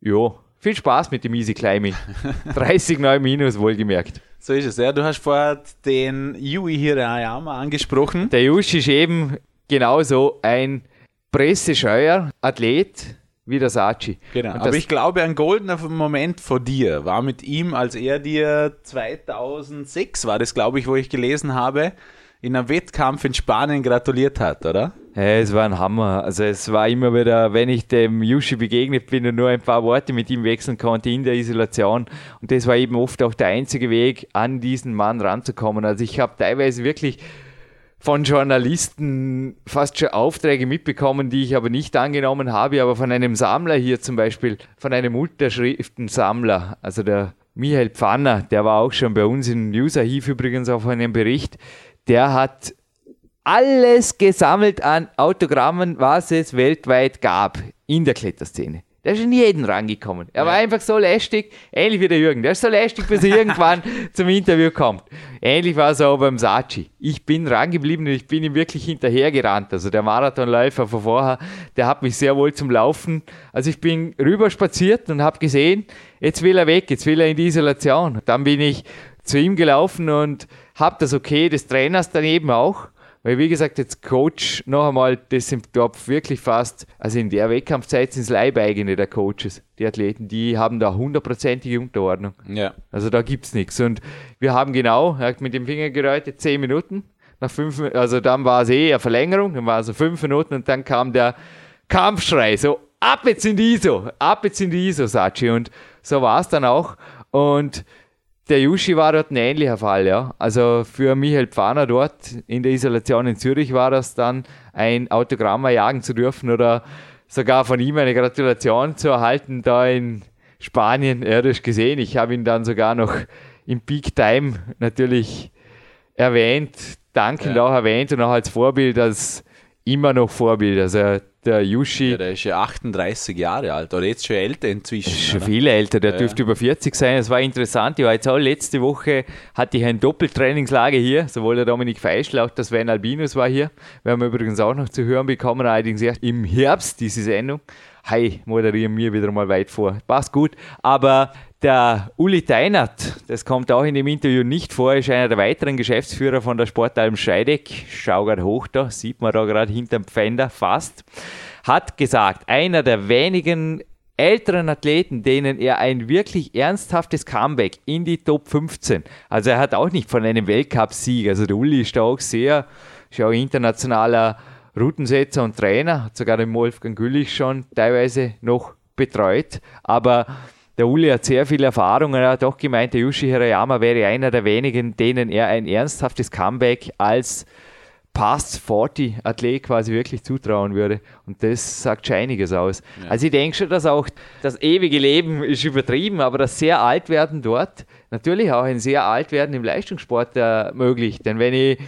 ja, viel Spaß mit dem Easy Climbing. *laughs* 30 9 minus, wohlgemerkt. So ist es, ja. Du hast vorher den Yui Hirayama angesprochen. Der Yushi ist eben genauso ein pressescheuer Athlet wie der Sachi. Genau, aber ich glaube, ein goldener Moment vor dir war mit ihm, als er dir 2006 war das, glaube ich, wo ich gelesen habe, in einem Wettkampf in Spanien gratuliert hat, oder? Hey, es war ein Hammer. Also es war immer wieder, wenn ich dem Yushi begegnet bin und nur ein paar Worte mit ihm wechseln konnte in der Isolation. Und das war eben oft auch der einzige Weg, an diesen Mann ranzukommen. Also ich habe teilweise wirklich von Journalisten fast schon Aufträge mitbekommen, die ich aber nicht angenommen habe, aber von einem Sammler hier zum Beispiel, von einem Unterschriftensammler, also der Michael Pfanner, der war auch schon bei uns in News-Archiv übrigens auf einem Bericht, der hat alles gesammelt an Autogrammen, was es weltweit gab in der Kletterszene. Der ist in jeden rangekommen. Er ja. war einfach so lästig, ähnlich wie der Jürgen. Der ist so lästig, bis er *laughs* irgendwann zum Interview kommt. Ähnlich war es auch beim Sachi. Ich bin rangeblieben und ich bin ihm wirklich hinterhergerannt. Also der Marathonläufer von vorher, der hat mich sehr wohl zum Laufen. Also ich bin rüber spaziert und habe gesehen, jetzt will er weg, jetzt will er in die Isolation. Dann bin ich zu ihm gelaufen und habe das Okay des Trainers daneben auch. Weil, wie gesagt, jetzt Coach noch einmal, das sind, glaube wirklich fast, also in der Wettkampfzeit sind es Leibeigene der Coaches, die Athleten, die haben da hundertprozentige Unterordnung. Ja. Also da gibt es nichts. Und wir haben genau, er hat mit dem Finger geräutet, zehn Minuten. Nach fünf, also dann war es eh eine Verlängerung, dann war es so fünf Minuten und dann kam der Kampfschrei, so ab jetzt in die ISO, ab jetzt in die ISO, Sachi. Und so war es dann auch. Und der Yushi war dort ein ähnlicher Fall, ja. Also für Michael Pfahner dort in der Isolation in Zürich war das dann, ein Autogramm jagen zu dürfen oder sogar von ihm eine Gratulation zu erhalten, da in Spanien irdisch gesehen. Ich habe ihn dann sogar noch im Peak Time natürlich erwähnt, dankend ja. auch erwähnt und auch als Vorbild, als immer noch Vorbild. Also der Yushi. Ja, der ist ja 38 Jahre alt oder jetzt schon älter inzwischen. Schon viel älter, der ja, dürfte über 40 sein. Es war interessant. Ich war jetzt auch letzte Woche, hatte ich ein Doppeltrainingslager hier. Sowohl der Dominik Feischl, auch der Sven Albinus war hier. Wir haben übrigens auch noch zu hören bekommen, allerdings erst im Herbst diese Sendung. Hi, moderieren mir wieder mal weit vor. Passt gut. Aber der Uli Teinert, das kommt auch in dem Interview nicht vor, ist einer der weiteren Geschäftsführer von der Sportalm Scheideck. Schau gerade hoch da, sieht man da gerade hinterm Pfänder fast. Hat gesagt, einer der wenigen älteren Athleten, denen er ein wirklich ernsthaftes Comeback in die Top 15, also er hat auch nicht von einem Weltcup-Sieg, also der Uli ist da auch sehr, ist auch internationaler Routensetzer und Trainer, hat sogar den Wolfgang Güllich schon teilweise noch betreut, aber der Uli hat sehr viel Erfahrung und er hat auch gemeint, der Yushi Hirayama wäre einer der wenigen, denen er ein ernsthaftes Comeback als Past 40 Athlet quasi wirklich zutrauen würde. Und das sagt schon einiges aus. Ja. Also ich denke schon, dass auch das ewige Leben ist übertrieben, aber das sehr alt werden dort, natürlich auch ein sehr alt werden im Leistungssport äh, möglich. Denn wenn ich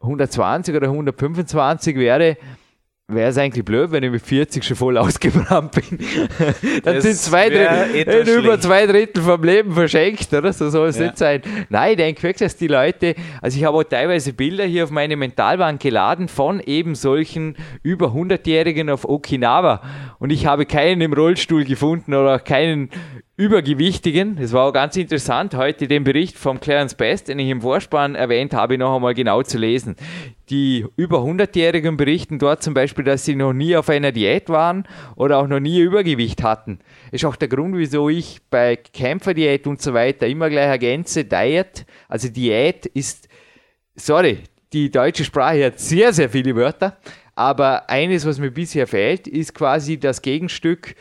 120 oder 125 wäre, wäre es eigentlich blöd, wenn ich mit 40 schon voll ausgebrannt bin. *laughs* Dann das sind zwei Drittel, über zwei Drittel vom Leben verschenkt, oder? So soll es ja. nicht sein. Nein, ich denke wirklich, dass die Leute, also ich habe auch teilweise Bilder hier auf meine Mentalwand geladen von eben solchen über 100-Jährigen auf Okinawa und ich habe keinen im Rollstuhl gefunden oder auch keinen Übergewichtigen. Es war auch ganz interessant, heute den Bericht vom Clarence Best, den ich im Vorspann erwähnt habe, noch einmal genau zu lesen. Die über 100-Jährigen berichten dort zum Beispiel, dass sie noch nie auf einer Diät waren oder auch noch nie Übergewicht hatten. Ist auch der Grund, wieso ich bei Kämpferdiät und so weiter immer gleich ergänze, Diet, also Diät ist, sorry, die deutsche Sprache hat sehr, sehr viele Wörter, aber eines, was mir bisher fehlt, ist quasi das Gegenstück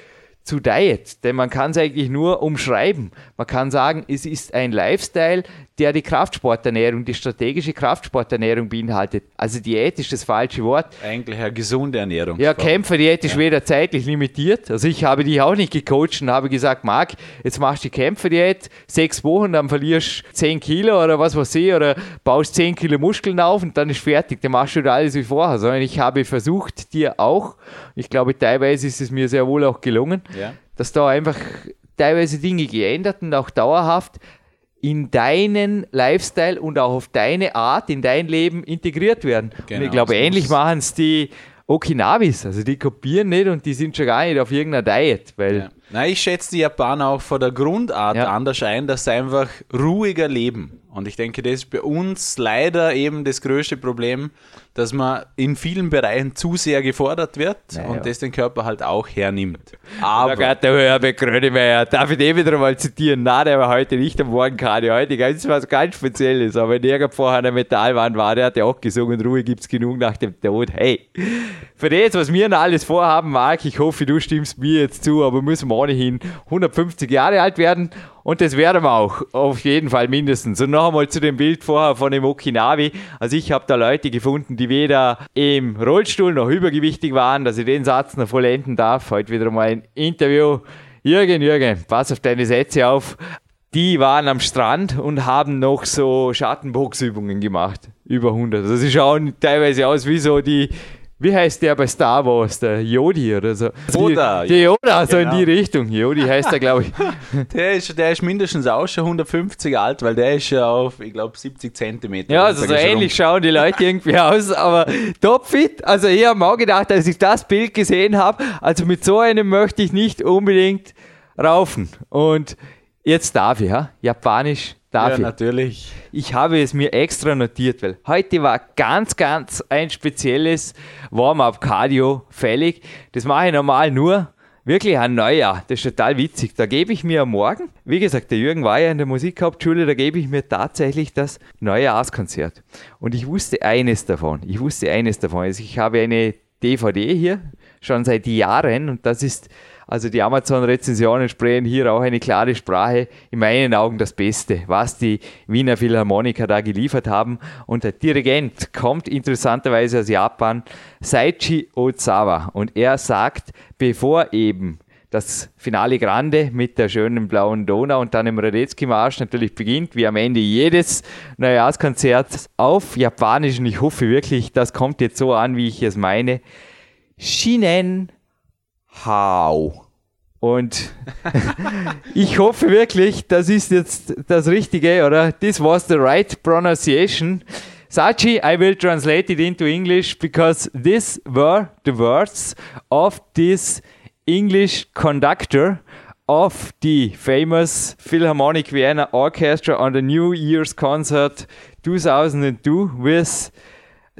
zu Diet, denn man kann es eigentlich nur umschreiben. Man kann sagen, es ist ein Lifestyle, der die Kraftsporternährung, die strategische Kraftsporternährung beinhaltet. Also Diät ist das falsche Wort. Eigentlich eine gesunde Ernährung. Ja, Kämpferdiät ist ja. weder zeitlich limitiert. Also ich habe die auch nicht gecoacht und habe gesagt, Marc, jetzt machst du die Kämpferdiät, sechs Wochen, dann verlierst du zehn Kilo oder was weiß ich, oder baust zehn Kilo Muskeln auf und dann ist fertig. Dann machst du wieder alles wie vorher. Sondern ich habe versucht, dir auch, ich glaube teilweise ist es mir sehr wohl auch gelungen, ja. Dass da einfach teilweise Dinge geändert und auch dauerhaft in deinen Lifestyle und auch auf deine Art in dein Leben integriert werden. Genau, und ich glaube, ähnlich machen es die Okinawis. Also die kopieren nicht und die sind schon gar nicht auf irgendeiner Diet. Weil ja. Nein, ich schätze die Japaner auch von der Grundart ja. anders ein, dass sie einfach ruhiger leben. Und ich denke, das ist bei uns leider eben das größte Problem, dass man in vielen Bereichen zu sehr gefordert wird naja. und das den Körper halt auch hernimmt. Aber. Da der Herbert Grönemeyer, darf ich den wieder mal zitieren? Nein, der war heute nicht am Morgenkadio, heute ganz was ganz Spezielles. Aber wenn der vorher an der Metallwand war, der hat ja auch gesungen, Ruhe gibt es genug nach dem Tod. Hey, für das, was wir noch alles vorhaben, Marc, ich hoffe, du stimmst mir jetzt zu, aber müssen wir ohnehin 150 Jahre alt werden und das werden wir auch, auf jeden Fall mindestens. Und noch einmal zu dem Bild vorher von dem Okinawi. Also ich habe da Leute gefunden, die weder im Rollstuhl noch übergewichtig waren, dass ich den Satz noch vollenden darf. Heute wieder mal ein Interview. Jürgen, Jürgen, pass auf deine Sätze auf. Die waren am Strand und haben noch so Schattenboxübungen gemacht. Über 100. Also sie schauen teilweise aus wie so die wie heißt der bei Star Wars? Der Yodi oder so. Yoda. Die, Yoda, so genau. in die Richtung. Yodi heißt der, glaube ich. *laughs* der, ist, der ist mindestens auch schon 150 alt, weil der ist ja auf, ich glaube, 70 Zentimeter. Ja, also so ähnlich schauen die Leute irgendwie aus, aber topfit. Also ich habe auch gedacht, als ich das Bild gesehen habe, also mit so einem möchte ich nicht unbedingt raufen. Und jetzt darf ich, ja? Japanisch Darf ja, ich? natürlich. Ich habe es mir extra notiert, weil heute war ganz, ganz ein spezielles Warm-up-Cardio fällig. Das mache ich normal nur wirklich ein Neujahr. Das ist total witzig. Da gebe ich mir am Morgen, wie gesagt, der Jürgen war ja in der Musikhauptschule, da gebe ich mir tatsächlich das Neujahrskonzert. Und ich wusste eines davon. Ich wusste eines davon. Also ich habe eine DVD hier, schon seit Jahren, und das ist Also die Amazon-Rezensionen sprechen hier auch eine klare Sprache. In meinen Augen das Beste, was die Wiener Philharmoniker da geliefert haben. Und der Dirigent kommt interessanterweise aus Japan, Saichi Ozawa. Und er sagt, bevor eben das Finale Grande mit der schönen blauen Donau und dann im Radetzky-Marsch natürlich beginnt, wie am Ende jedes Neujahrskonzert auf Japanisch. Und ich hoffe wirklich, das kommt jetzt so an, wie ich es meine. Shinen Hao. Und *laughs* ich hoffe wirklich, das ist jetzt das Richtige, oder? This was the right pronunciation. Sachi, I will translate it into English because these were the words of this English conductor of the famous Philharmonic Vienna Orchestra on the New Year's concert 2002 with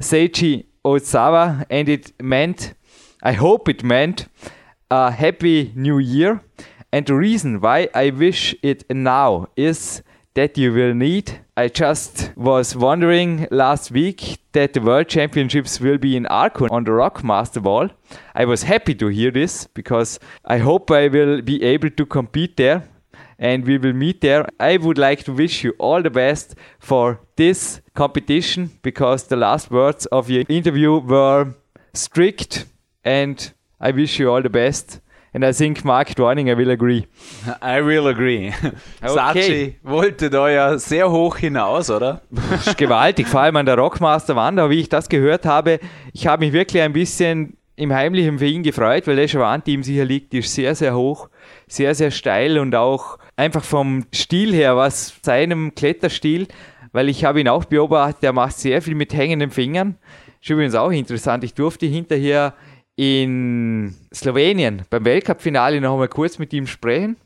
Seichi Ozawa, and it meant, I hope it meant, a happy new year. And the reason why I wish it now is that you will need. I just was wondering last week that the World Championships will be in Arkon on the Rockmaster Ball. I was happy to hear this because I hope I will be able to compete there and we will meet there. I would like to wish you all the best for this competition because the last words of your interview were strict and I wish you all the best. And I think Mark Dorninger will agree. I will agree. *laughs* Sachi wollte da ja sehr hoch hinaus, oder? ist gewaltig, vor allem an der Rockmaster Wander, wie ich das gehört habe. Ich habe mich wirklich ein bisschen im Heimlichen für ihn gefreut, weil der Schwan, die ihm sicher liegt, ist sehr, sehr hoch, sehr, sehr steil und auch einfach vom Stil her, was seinem Kletterstil, weil ich habe ihn auch beobachtet, der macht sehr viel mit hängenden Fingern. Ist übrigens auch interessant. Ich durfte hinterher in Slowenien beim Weltcup-Finale noch einmal kurz mit ihm sprechen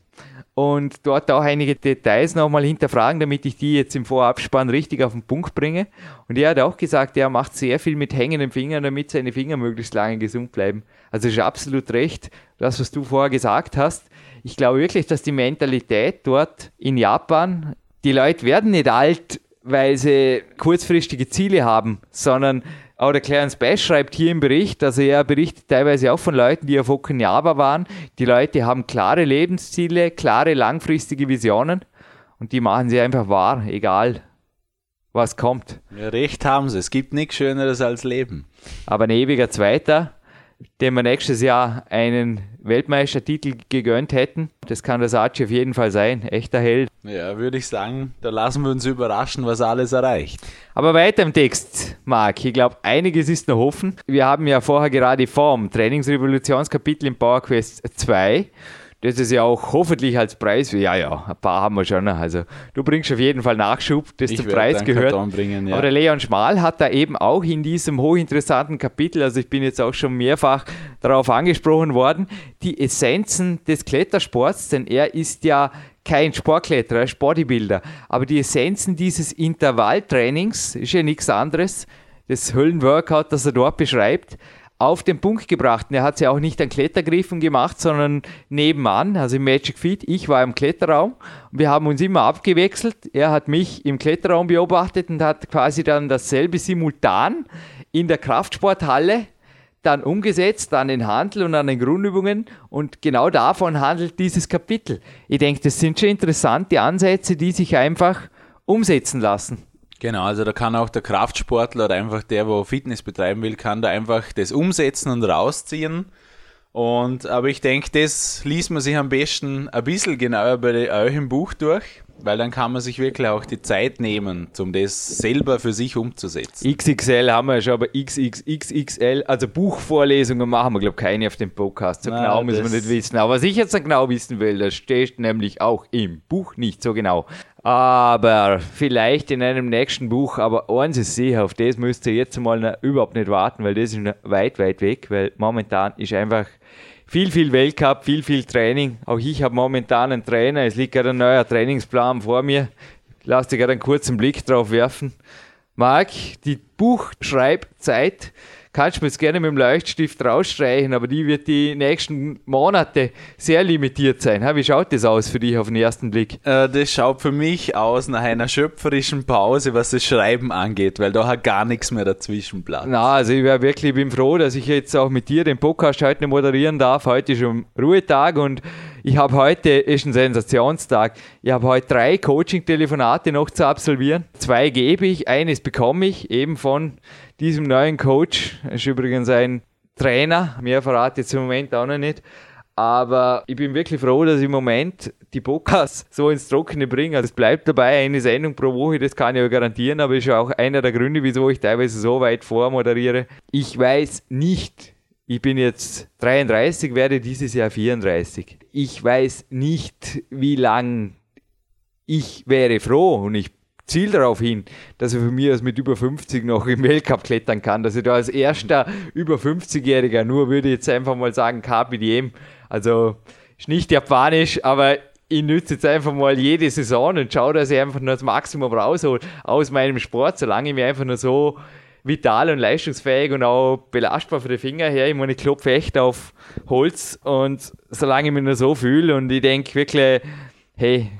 und dort auch einige Details nochmal hinterfragen, damit ich die jetzt im Vorabspann richtig auf den Punkt bringe. Und er hat auch gesagt, er macht sehr viel mit hängenden Fingern, damit seine Finger möglichst lange gesund bleiben. Also ist absolut recht, das, was du vorher gesagt hast. Ich glaube wirklich, dass die Mentalität dort in Japan, die Leute werden nicht alt, weil sie kurzfristige Ziele haben, sondern auch der Clarence Bass schreibt hier im Bericht, also er berichtet teilweise auch von Leuten, die auf Okinawa waren. Die Leute haben klare Lebensziele, klare langfristige Visionen und die machen sie einfach wahr, egal was kommt. Ja, recht haben sie. Es gibt nichts Schöneres als Leben. Aber ein ewiger Zweiter, dem wir nächstes Jahr einen Weltmeistertitel gegönnt hätten. Das kann der Sachi auf jeden Fall sein. Echter Held. Ja, würde ich sagen, da lassen wir uns überraschen, was alles erreicht. Aber weiter im Text, Marc. Ich glaube, einiges ist noch offen. Wir haben ja vorher gerade vom Trainingsrevolutionskapitel im PowerQuest 2 das ist ja auch hoffentlich als Preis. Ja, ja, ein paar haben wir schon. Also du bringst auf jeden Fall Nachschub, das ich zum Preis gehört. Bringen, ja. Aber der Leon Schmal hat da eben auch in diesem hochinteressanten Kapitel, also ich bin jetzt auch schon mehrfach darauf angesprochen worden, die Essenzen des Klettersports, denn er ist ja kein Sportkletterer, er ist Bodybuilder. Aber die Essenzen dieses Intervalltrainings ist ja nichts anderes. Das Höllenworkout, das er dort beschreibt, auf den Punkt gebracht. Und er hat sie auch nicht an Klettergriffen gemacht, sondern nebenan, also im Magic Feet. Ich war im Kletterraum und wir haben uns immer abgewechselt. Er hat mich im Kletterraum beobachtet und hat quasi dann dasselbe simultan in der Kraftsporthalle dann umgesetzt an den Handel und an den Grundübungen und genau davon handelt dieses Kapitel. Ich denke, das sind schon interessante Ansätze, die sich einfach umsetzen lassen. Genau, also da kann auch der Kraftsportler oder einfach der, wo Fitness betreiben will, kann da einfach das umsetzen und rausziehen. Und, aber ich denke, das liest man sich am besten ein bisschen genauer bei euch im Buch durch, weil dann kann man sich wirklich auch die Zeit nehmen, um das selber für sich umzusetzen. XXL haben wir ja schon, aber XXXXL, also Buchvorlesungen machen wir, glaube ich, keine auf dem Podcast. So Nein, genau müssen wir nicht wissen. Aber was ich jetzt genau wissen will, das steht nämlich auch im Buch nicht so genau. Aber vielleicht in einem nächsten Buch, aber eins ist sicher, auf das müsst ihr jetzt mal überhaupt nicht warten, weil das ist weit, weit weg, weil momentan ist einfach viel, viel Weltcup, viel, viel Training. Auch ich habe momentan einen Trainer, es liegt gerade ein neuer Trainingsplan vor mir. Lass dir gerade einen kurzen Blick drauf werfen. Marc, die Buchschreibzeit kannst du mir jetzt gerne mit dem Leuchtstift rausstreichen, aber die wird die nächsten Monate sehr limitiert sein. Wie schaut das aus für dich auf den ersten Blick? Äh, das schaut für mich aus nach einer schöpferischen Pause, was das Schreiben angeht, weil da hat gar nichts mehr dazwischen Platz. Na, also ich wäre wirklich bin froh, dass ich jetzt auch mit dir den Podcast heute moderieren darf. Heute ist schon Ruhetag und ich habe heute, ist ein Sensationstag, ich habe heute drei Coaching-Telefonate noch zu absolvieren. Zwei gebe ich, eines bekomme ich, eben von diesem neuen Coach. Das ist übrigens ein Trainer, mehr verrate jetzt im Moment auch noch nicht. Aber ich bin wirklich froh, dass ich im Moment die Podcasts so ins Trockene bringe. Also es bleibt dabei, eine Sendung pro Woche, das kann ich ja garantieren, aber ist ja auch einer der Gründe, wieso ich teilweise so weit vormoderiere. Ich weiß nicht, ich bin jetzt 33, werde dieses Jahr 34. Ich weiß nicht, wie lang ich wäre froh und ich ziele darauf hin, dass er für mich mit über 50 noch im Weltcup klettern kann, dass ich da als erster über 50-Jähriger nur würde jetzt einfach mal sagen KPDM, also ist nicht japanisch, aber ich nütze jetzt einfach mal jede Saison und schaue, dass ich einfach nur das Maximum raushole aus meinem Sport, solange ich mir einfach nur so vital und leistungsfähig und auch belastbar für die Finger her. Ich meine, ich klopfe echt auf Holz und solange ich mich nur so fühle und ich denke wirklich, hey,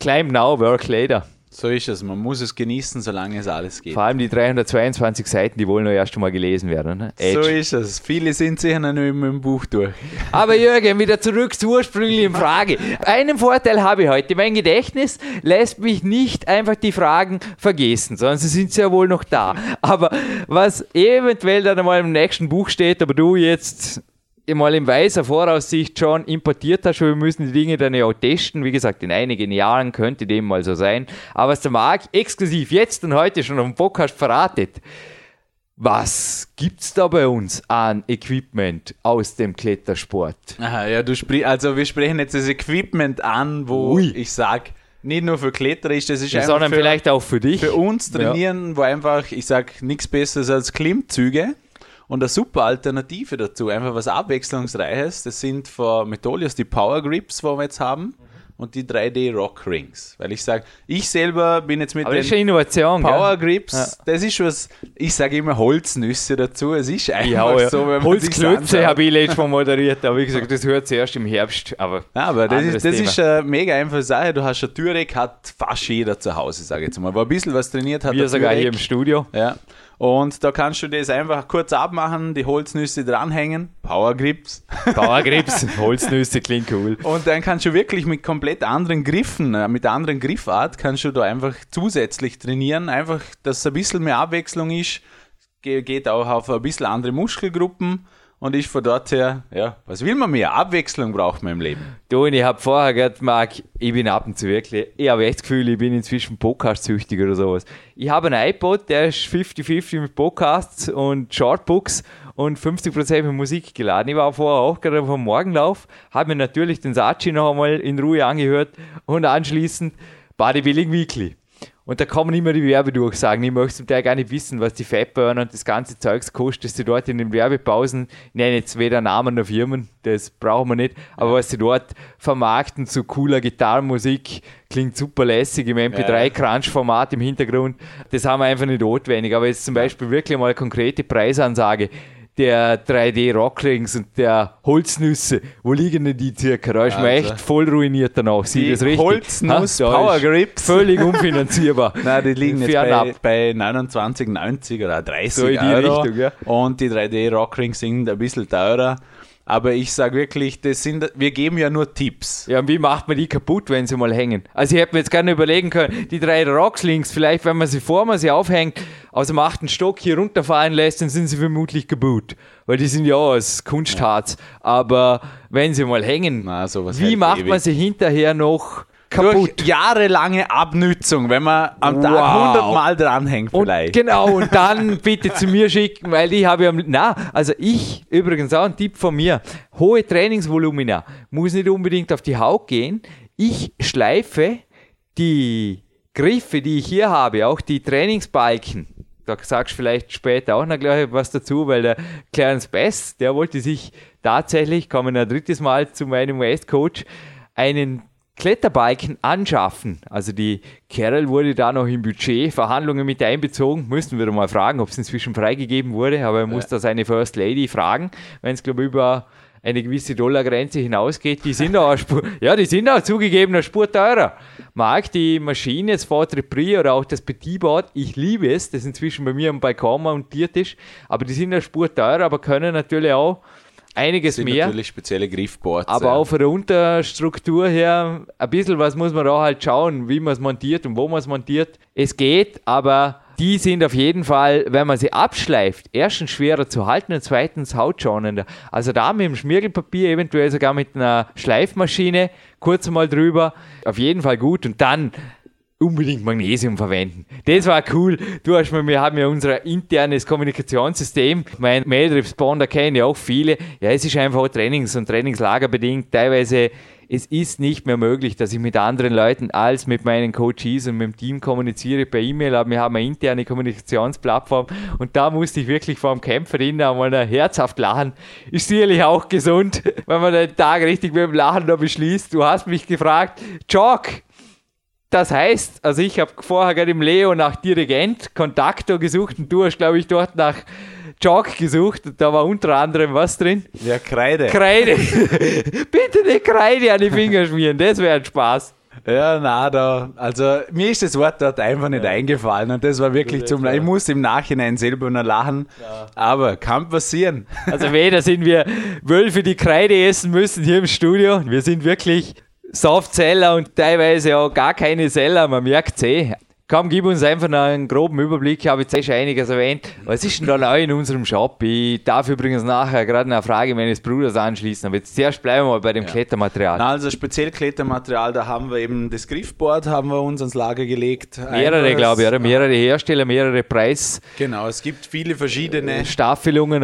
climb now, work later. So ist es. Man muss es genießen, solange es alles geht. Vor allem die 322 Seiten, die wollen noch erst einmal gelesen werden. Ne? So ist es. Viele sind sicher noch nicht mit dem Buch durch. *laughs* Aber Jürgen, wieder zurück zur ursprünglichen Frage. Einen Vorteil habe ich heute. Mein Gedächtnis lässt mich nicht einfach die Fragen vergessen, sondern sie sind sehr wohl noch da. Aber was eventuell dann einmal im nächsten Buch steht, aber du jetzt mal in weiser Voraussicht schon importiert hast, wir müssen die Dinge dann ja auch testen. Wie gesagt, in einigen Jahren könnte dem mal so sein. Aber was der Marc exklusiv jetzt und heute schon auf dem Podcast verratet, was gibt's da bei uns an Equipment aus dem Klettersport? Aha, ja, du sprich, also wir sprechen jetzt das Equipment an, wo Ui. ich sag, nicht nur für Kletterer ist, das ist ja, sondern für, vielleicht auch für dich. Für uns trainieren, ja. wo einfach, ich sag, nichts Besseres als Klimmzüge. Und eine super Alternative dazu, einfach was Abwechslungsreiches, das sind von Metolius die Power Grips, die wir jetzt haben. Und die 3D Rock Rings. Weil ich sage, ich selber bin jetzt mit Aber den Innovation, Power Grips, ja. das ist was, ich sage immer Holznüsse dazu. Es ist einfach ja, ja. so, wenn Holzklötze habe ich letztes Mal moderiert, aber wie gesagt, das hört zuerst im Herbst. Aber, aber das, ist, das ist eine mega einfache Sache. Du hast ein Türek, hat fast jeder zu Hause, sage ich jetzt mal. Wo ein bisschen was trainiert hat. Wir sogar hier im Studio. Ja. Und da kannst du das einfach kurz abmachen, die Holznüsse dranhängen. Power Grips. *laughs* Power Grips, Holznüsse klingt cool. Und dann kannst du wirklich mit komplett anderen Griffen, äh, mit anderen Griffart, kannst du da einfach zusätzlich trainieren. Einfach, dass ein bisschen mehr Abwechslung ist. Geht auch auf ein bisschen andere Muskelgruppen und ich von dort her, ja, was will man mehr? Abwechslung braucht man im Leben. Du, und ich habe vorher gehört, Marc, ich bin ab und zu wirklich, ich habe echt das Gefühl, ich bin inzwischen Podcast-süchtig oder sowas. Ich habe einen iPod, der ist 50-50 mit Podcasts und Shortbooks und 50% mit Musik geladen. Ich war vorher auch gerade vom Morgenlauf, habe mir natürlich den Sachi noch einmal in Ruhe angehört und anschließend Bodybuilding Weekly. Und da kommen immer die Werbedurchsagen. Ich möchte zum Teil gar nicht wissen, was die Fatburner und das ganze Zeugs kostet, dass sie dort in den Werbepausen, nenne jetzt weder Namen noch Firmen, das brauchen wir nicht, aber was sie dort vermarkten zu cooler Gitarrenmusik, klingt super lässig im MP3-Crunch-Format im Hintergrund, das haben wir einfach nicht notwendig. Aber jetzt zum Beispiel wirklich mal eine konkrete Preisansage der 3D-Rockrings und der Holznüsse, wo liegen denn die circa? Da ist also, man echt voll ruiniert danach. Sieht das richtig? Holznuss Power Grips. Völlig unfinanzierbar. *laughs* Nein, die liegen jetzt bei, bei 29,90 oder 30 so in die Euro. Richtung, ja. Und die 3D-Rockrings sind ein bisschen teurer. Aber ich sage wirklich, das sind, wir geben ja nur Tipps. Ja, und wie macht man die kaputt, wenn sie mal hängen? Also ich hätte mir jetzt gerne überlegen können, die drei Rockslinks, vielleicht wenn man sie vor man sie aufhängt, aus dem achten Stock hier runterfallen lässt, dann sind sie vermutlich kaputt. Weil die sind ja aus Kunstharz. Ja. Aber wenn sie mal hängen, Na, wie macht ewig. man sie hinterher noch kaputt. Durch jahrelange Abnützung, wenn man am wow. Tag 100 Mal dranhängt vielleicht. Und genau, und *laughs* dann bitte zu mir schicken, weil ich habe ja, na, also ich, übrigens auch ein Tipp von mir, hohe Trainingsvolumina, muss nicht unbedingt auf die Haut gehen. Ich schleife die Griffe, die ich hier habe, auch die Trainingsbalken, da sagst du vielleicht später auch noch gleich was dazu, weil der Clarence Bass, der wollte sich tatsächlich, kommen ein drittes Mal zu meinem West Coach, einen Kletterbiken anschaffen. Also die Carol wurde da noch im Budget Verhandlungen mit einbezogen. Müssten wir mal fragen, ob es inzwischen freigegeben wurde, aber er muss da seine First Lady fragen, wenn es glaube ich über eine gewisse Dollargrenze hinausgeht. Die sind auch, Spur, *laughs* ja, die sind auch zugegeben eine Spur teurer. Mag die Maschine, das Ford Repris oder auch das Petit Board, ich liebe es, das inzwischen bei mir am Balkon montiert ist, aber die sind eine Spur teurer, aber können natürlich auch einiges sind mehr. natürlich spezielle Griffboards. Aber ja. auch von der Unterstruktur her, ein bisschen was muss man da halt schauen, wie man es montiert und wo man es montiert. Es geht, aber die sind auf jeden Fall, wenn man sie abschleift, erstens schwerer zu halten und zweitens hautschonender. Also da mit dem Schmirgelpapier, eventuell sogar mit einer Schleifmaschine, kurz mal drüber, auf jeden Fall gut. Und dann unbedingt Magnesium verwenden. Das war cool. Du hast mir, wir haben ja unser internes Kommunikationssystem. Mein Mail-Responder kennen ja auch viele. Ja, es ist einfach Trainings- und Trainingslagerbedingt. Teilweise es ist nicht mehr möglich, dass ich mit anderen Leuten als mit meinen Coaches und mit dem Team kommuniziere per E-Mail, aber wir haben eine interne Kommunikationsplattform und da musste ich wirklich vor dem Kämpfer innen einmal herzhaft lachen. Ist sicherlich auch gesund, *laughs* wenn man den Tag richtig mit dem Lachen da beschließt. Du hast mich gefragt, Jog, das heißt, also ich habe vorher gerade im Leo nach Dirigent, Kontaktor gesucht und du hast, glaube ich, dort nach Jog gesucht und da war unter anderem was drin? Ja, Kreide. Kreide. *laughs* Bitte nicht Kreide an die Finger schmieren, das wäre ein Spaß. Ja, na, da, also mir ist das Wort dort einfach nicht eingefallen und das war wirklich zum, ich muss im Nachhinein selber nur lachen, aber kann passieren. Also weder sind wir Wölfe, die Kreide essen müssen hier im Studio, wir sind wirklich Softseller und teilweise auch gar keine Seller, man merkt es eh. Komm, gib uns einfach noch einen groben Überblick. Ich habe jetzt eh schon einiges erwähnt. Was ist denn da neu in unserem Shop? Ich darf übrigens nachher gerade eine Frage meines Bruders anschließen. Aber jetzt zuerst bleiben wir mal bei dem Klettermaterial. Na, also speziell Klettermaterial, da haben wir eben das Griffboard haben wir uns ans Lager gelegt. mehrere, Einfaches- glaube ich, oder? Mehrere Hersteller, mehrere Preisstaffelungen Genau, es gibt viele verschiedene.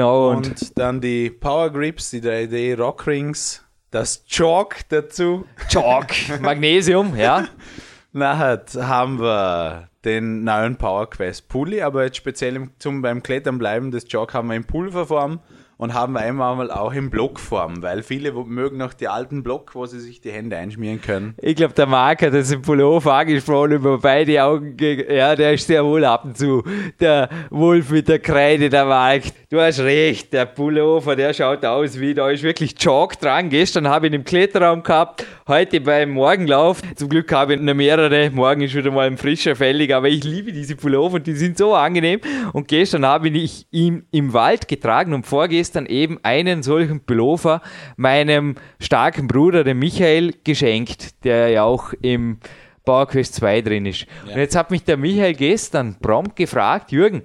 auch. Und, Und dann die Power Grips, die 3D Rock Rings, das Chalk dazu. Chalk, Magnesium, ja. *laughs* Nachher haben wir den neuen Power Quest Pulli, aber jetzt speziell im, zum beim Klettern bleiben, das Jog haben wir in Pulverform und haben wir einmal mal auch in Blockform, weil viele mögen noch die alten Block, wo sie sich die Hände einschmieren können. Ich glaube, der Marc hat das im Pullover angesprochen, über beide Augen. ge- Ja, der ist sehr wohl ab und zu. Der Wolf mit der Kreide, der Marc. Du hast recht, der Pullover, der schaut aus wie, da ist wirklich Chalk dran. Gestern habe ich ihn im Kletterraum gehabt, heute beim Morgenlauf. Zum Glück habe ich noch mehrere. Morgen ist wieder mal ein frischer fällig, aber ich liebe diese Pullover die sind so angenehm. Und gestern habe ich ihn im Wald getragen und vorgestern eben einen solchen Pullover meinem starken Bruder, dem Michael, geschenkt, der ja auch im Power Quest 2 drin ist. Und jetzt hat mich der Michael gestern prompt gefragt, Jürgen,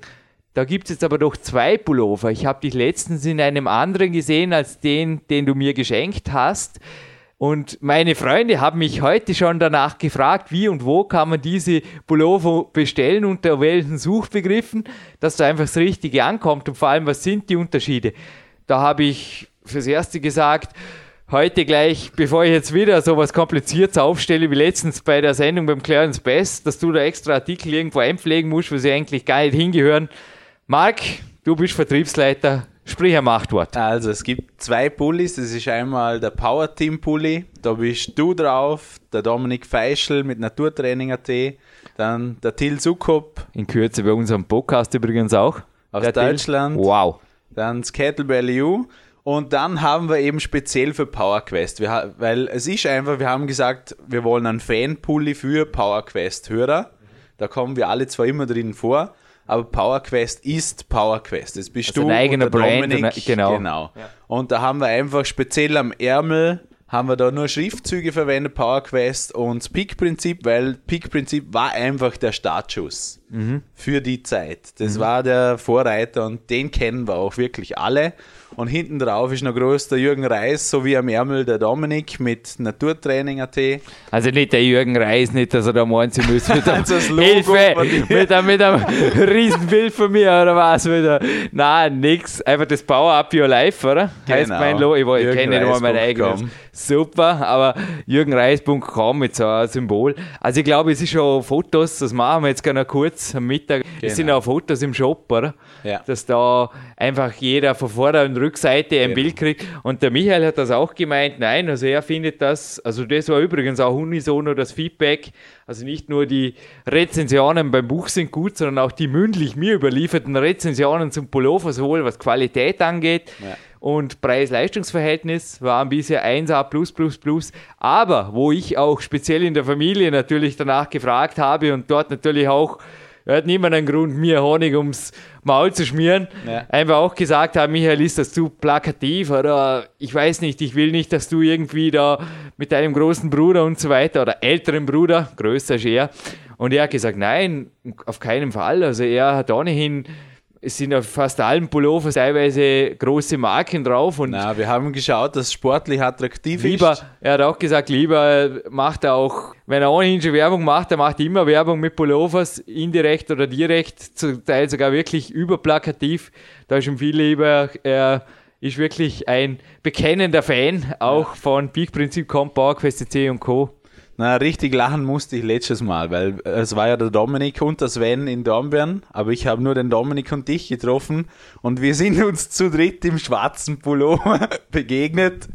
da gibt es jetzt aber doch zwei Pullover. Ich habe dich letztens in einem anderen gesehen als den, den du mir geschenkt hast. Und meine Freunde haben mich heute schon danach gefragt, wie und wo kann man diese Pullover bestellen, unter welchen Suchbegriffen, dass da einfach das Richtige ankommt und vor allem, was sind die Unterschiede. Da habe ich fürs Erste gesagt, heute gleich, bevor ich jetzt wieder so was Kompliziertes aufstelle, wie letztens bei der Sendung beim Clarence Best, dass du da extra Artikel irgendwo einpflegen musst, wo sie eigentlich gar nicht hingehören. Marc, du bist Vertriebsleiter, sprich ein Machtwort. Also es gibt zwei Pullis, das ist einmal der Power Team Pulli, da bist du drauf, der Dominik Feischl mit Naturtraining.at, dann der Till Sukop In Kürze bei unserem Podcast übrigens auch. aus Der Till. Deutschland, Wow. dann das Kettlebell U und dann haben wir eben speziell für Power Quest, wir, weil es ist einfach, wir haben gesagt, wir wollen einen Fan-Pulli für Power Quest Hörer, da kommen wir alle zwar immer drin vor, aber Power Quest ist Power Quest. Das bist Also du ein eigener und der Brand Dominik. und ein- genau. genau. Und da haben wir einfach speziell am Ärmel haben wir da nur Schriftzüge verwendet, Power Quest und das Peak-Prinzip, weil Peak-Prinzip war einfach der Startschuss für die Zeit. Das war der Vorreiter und den kennen wir auch wirklich alle. Und hinten drauf ist noch groß der Jürgen Reis sowie am Ärmel der Dominik mit Naturtraining.at. Also nicht der Jürgen Reis, nicht, dass er da meint, sie müssen mit *laughs* einem Hilfe, mit einem, mit einem Riesenbild von mir oder was wieder. Nein, nix. Einfach das Power Up Your Life, oder? Heißt Genau. mein Logo. Ich, ich kenne nicht mal mein eigenes. Super, aber jürgenreis.com mit so einem Symbol. Also ich glaube, es ist schon Fotos, das machen wir jetzt gerne kurz am Mittag. Es sind Genau. auch Fotos im Shop, oder? Ja. Dass da einfach jeder von Vorder- und Rückseite ein Genau. Bild kriegt. Und der Michael hat das auch gemeint. Nein, also er findet das, also das war übrigens auch unisono das Feedback. Also nicht nur die Rezensionen beim Buch sind gut, sondern auch die mündlich mir überlieferten Rezensionen zum Pullover, sowohl was Qualität angeht Ja. und Preis-Leistungs-Verhältnis waren bisher 1A plus plus plus. Aber wo ich auch speziell in der Familie natürlich danach gefragt habe und dort natürlich auch er hat niemand einen Grund, mir Honig ums Maul zu schmieren. Ja. Einfach auch gesagt haben, Michael, ist das zu plakativ oder ich weiß nicht, ich will nicht, dass du irgendwie da mit deinem großen Bruder und so weiter oder älteren Bruder, größer ist er. Und er hat gesagt, nein, auf keinen Fall. Also er hat ohnehin, es sind auf fast allen Pullovers teilweise große Marken drauf und Na, wir haben geschaut, dass sportlich attraktiv Lieber, ist. er hat auch gesagt, lieber macht er auch, wenn er ohnehin schon Werbung macht, er macht immer Werbung mit Pullovers, indirekt oder direkt, zum Teil sogar wirklich überplakativ. Da ist ihm viel lieber, er ist wirklich ein bekennender Fan, auch von Peak Prinzip Comp, PowerQuest C und Co. Na, richtig lachen musste ich letztes Mal, weil es war ja der Dominik und der Sven in Dornbirn, aber ich habe nur den Dominik und dich getroffen und wir sind uns zu dritt im schwarzen Pullover *laughs* begegnet.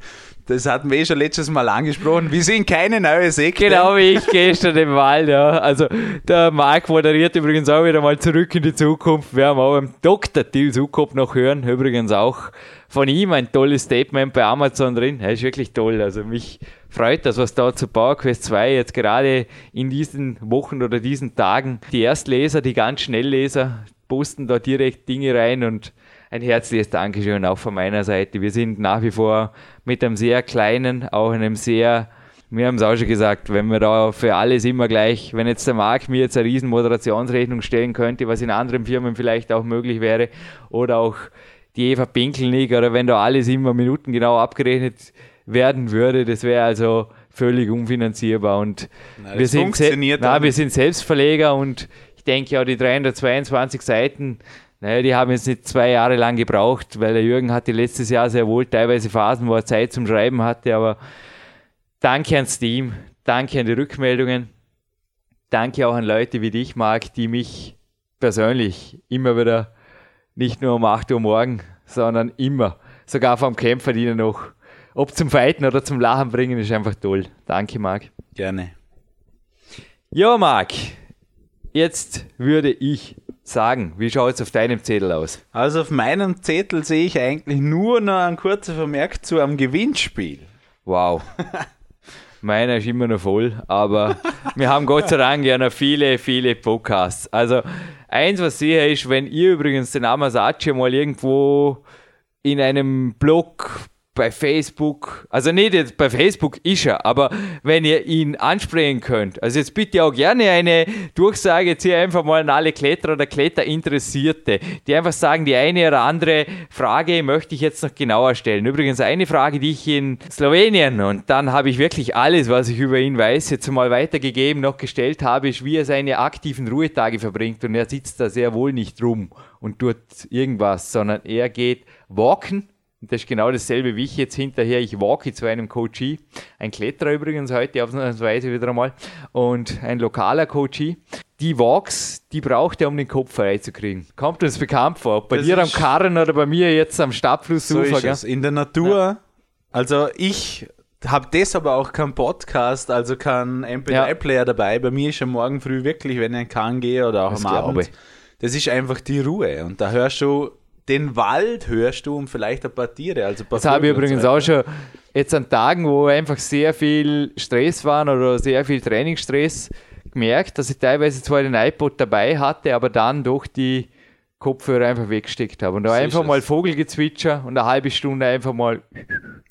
Das hatten wir eh schon letztes Mal angesprochen. Wir sind keine neue Sekte. Genau wie ich gestern im Wald, ja. Also der Marc moderiert übrigens auch wieder mal zurück in die Zukunft. Wir haben auch im Dr. Till Sukop noch hören. Übrigens auch von ihm ein tolles Statement bei Amazon drin. Er ist wirklich toll. Also mich freut das, was da zu PowerQuest 2 jetzt gerade in diesen Wochen oder diesen Tagen die Erstleser, die ganz Schnellleser posten da direkt Dinge rein und ein herzliches Dankeschön auch von meiner Seite. Wir sind nach wie vor mit einem sehr kleinen, auch einem sehr wir haben es auch schon gesagt, wenn wir da für alles immer gleich, wenn jetzt der Marc mir jetzt eine riesen Moderationsrechnung stellen könnte, was in anderen Firmen vielleicht auch möglich wäre, oder auch die Eva Pinkelnick, oder wenn da alles immer minutengenau abgerechnet werden würde, das wäre also völlig unfinanzierbar. Und Na, wir, sind funktioniert na, wir sind Selbstverleger und ich denke ja, die 322 Seiten, naja, die haben jetzt nicht zwei Jahre lang gebraucht, weil der Jürgen hatte letztes Jahr sehr wohl teilweise Phasen, wo er Zeit zum Schreiben hatte, aber danke ans Team, danke an die Rückmeldungen, danke auch an Leute wie dich, Marc, die mich persönlich immer wieder nicht nur um 8 Uhr morgen, sondern immer, sogar vom Kämpferdiener noch, ob zum Fighten oder zum Lachen bringen, ist einfach toll. Danke, Marc. Gerne. Ja, Marc, jetzt würde ich sagen, wie schaut es auf deinem Zettel aus? Also auf meinem Zettel sehe ich eigentlich nur noch ein kurzer Vermerk zu einem Gewinnspiel. Wow. *laughs* Meiner ist immer noch voll, aber wir haben Gott sei Dank ja noch viele, viele Podcasts. Also eins, was sicher ist, wenn ihr übrigens den Amasachi mal irgendwo in einem Blog bei Facebook, also nicht jetzt bei Facebook ist er, aber wenn ihr ihn ansprechen könnt, also jetzt bitte auch gerne eine Durchsage jetzt hier einfach mal an alle Kletterer oder Kletterinteressierte, die einfach sagen, die eine oder andere Frage möchte ich jetzt noch genauer stellen. Übrigens eine Frage, die ich in Slowenien und dann habe ich wirklich alles, was ich über ihn weiß, jetzt mal weitergegeben, noch gestellt habe, ist, wie er seine aktiven Ruhetage verbringt und er sitzt da sehr wohl nicht rum und tut irgendwas, sondern er geht walken und das ist genau dasselbe wie ich jetzt hinterher. Ich walke zu einem Coachie, ein Kletterer übrigens heute ausnahmsweise wieder einmal und ein lokaler Coachie. Die Walks, die braucht er, um den Kopf freizukriegen. Kommt uns bekannt vor. Ob bei Das dir am Karren oder bei mir jetzt am So Stadtflussufer. gell? es. In der Natur, also ich habe deshalb auch keinen Podcast, also keinen MP3-Player dabei. Bei mir ist am Morgen früh wirklich, wenn ich kann gehe oder auch Das am Abend, ich. das ist einfach die Ruhe. Und da hörst du den Wald, hörst du und vielleicht ein paar Tiere. Also paar Das habe ich übrigens so auch schon jetzt an Tagen, wo einfach sehr viel Stress waren oder sehr viel Trainingsstress gemerkt, dass ich teilweise zwar den iPod dabei hatte, aber dann doch die Kopfhörer einfach weggesteckt habe. Und da So einfach mal Vogelgezwitscher und eine halbe Stunde einfach mal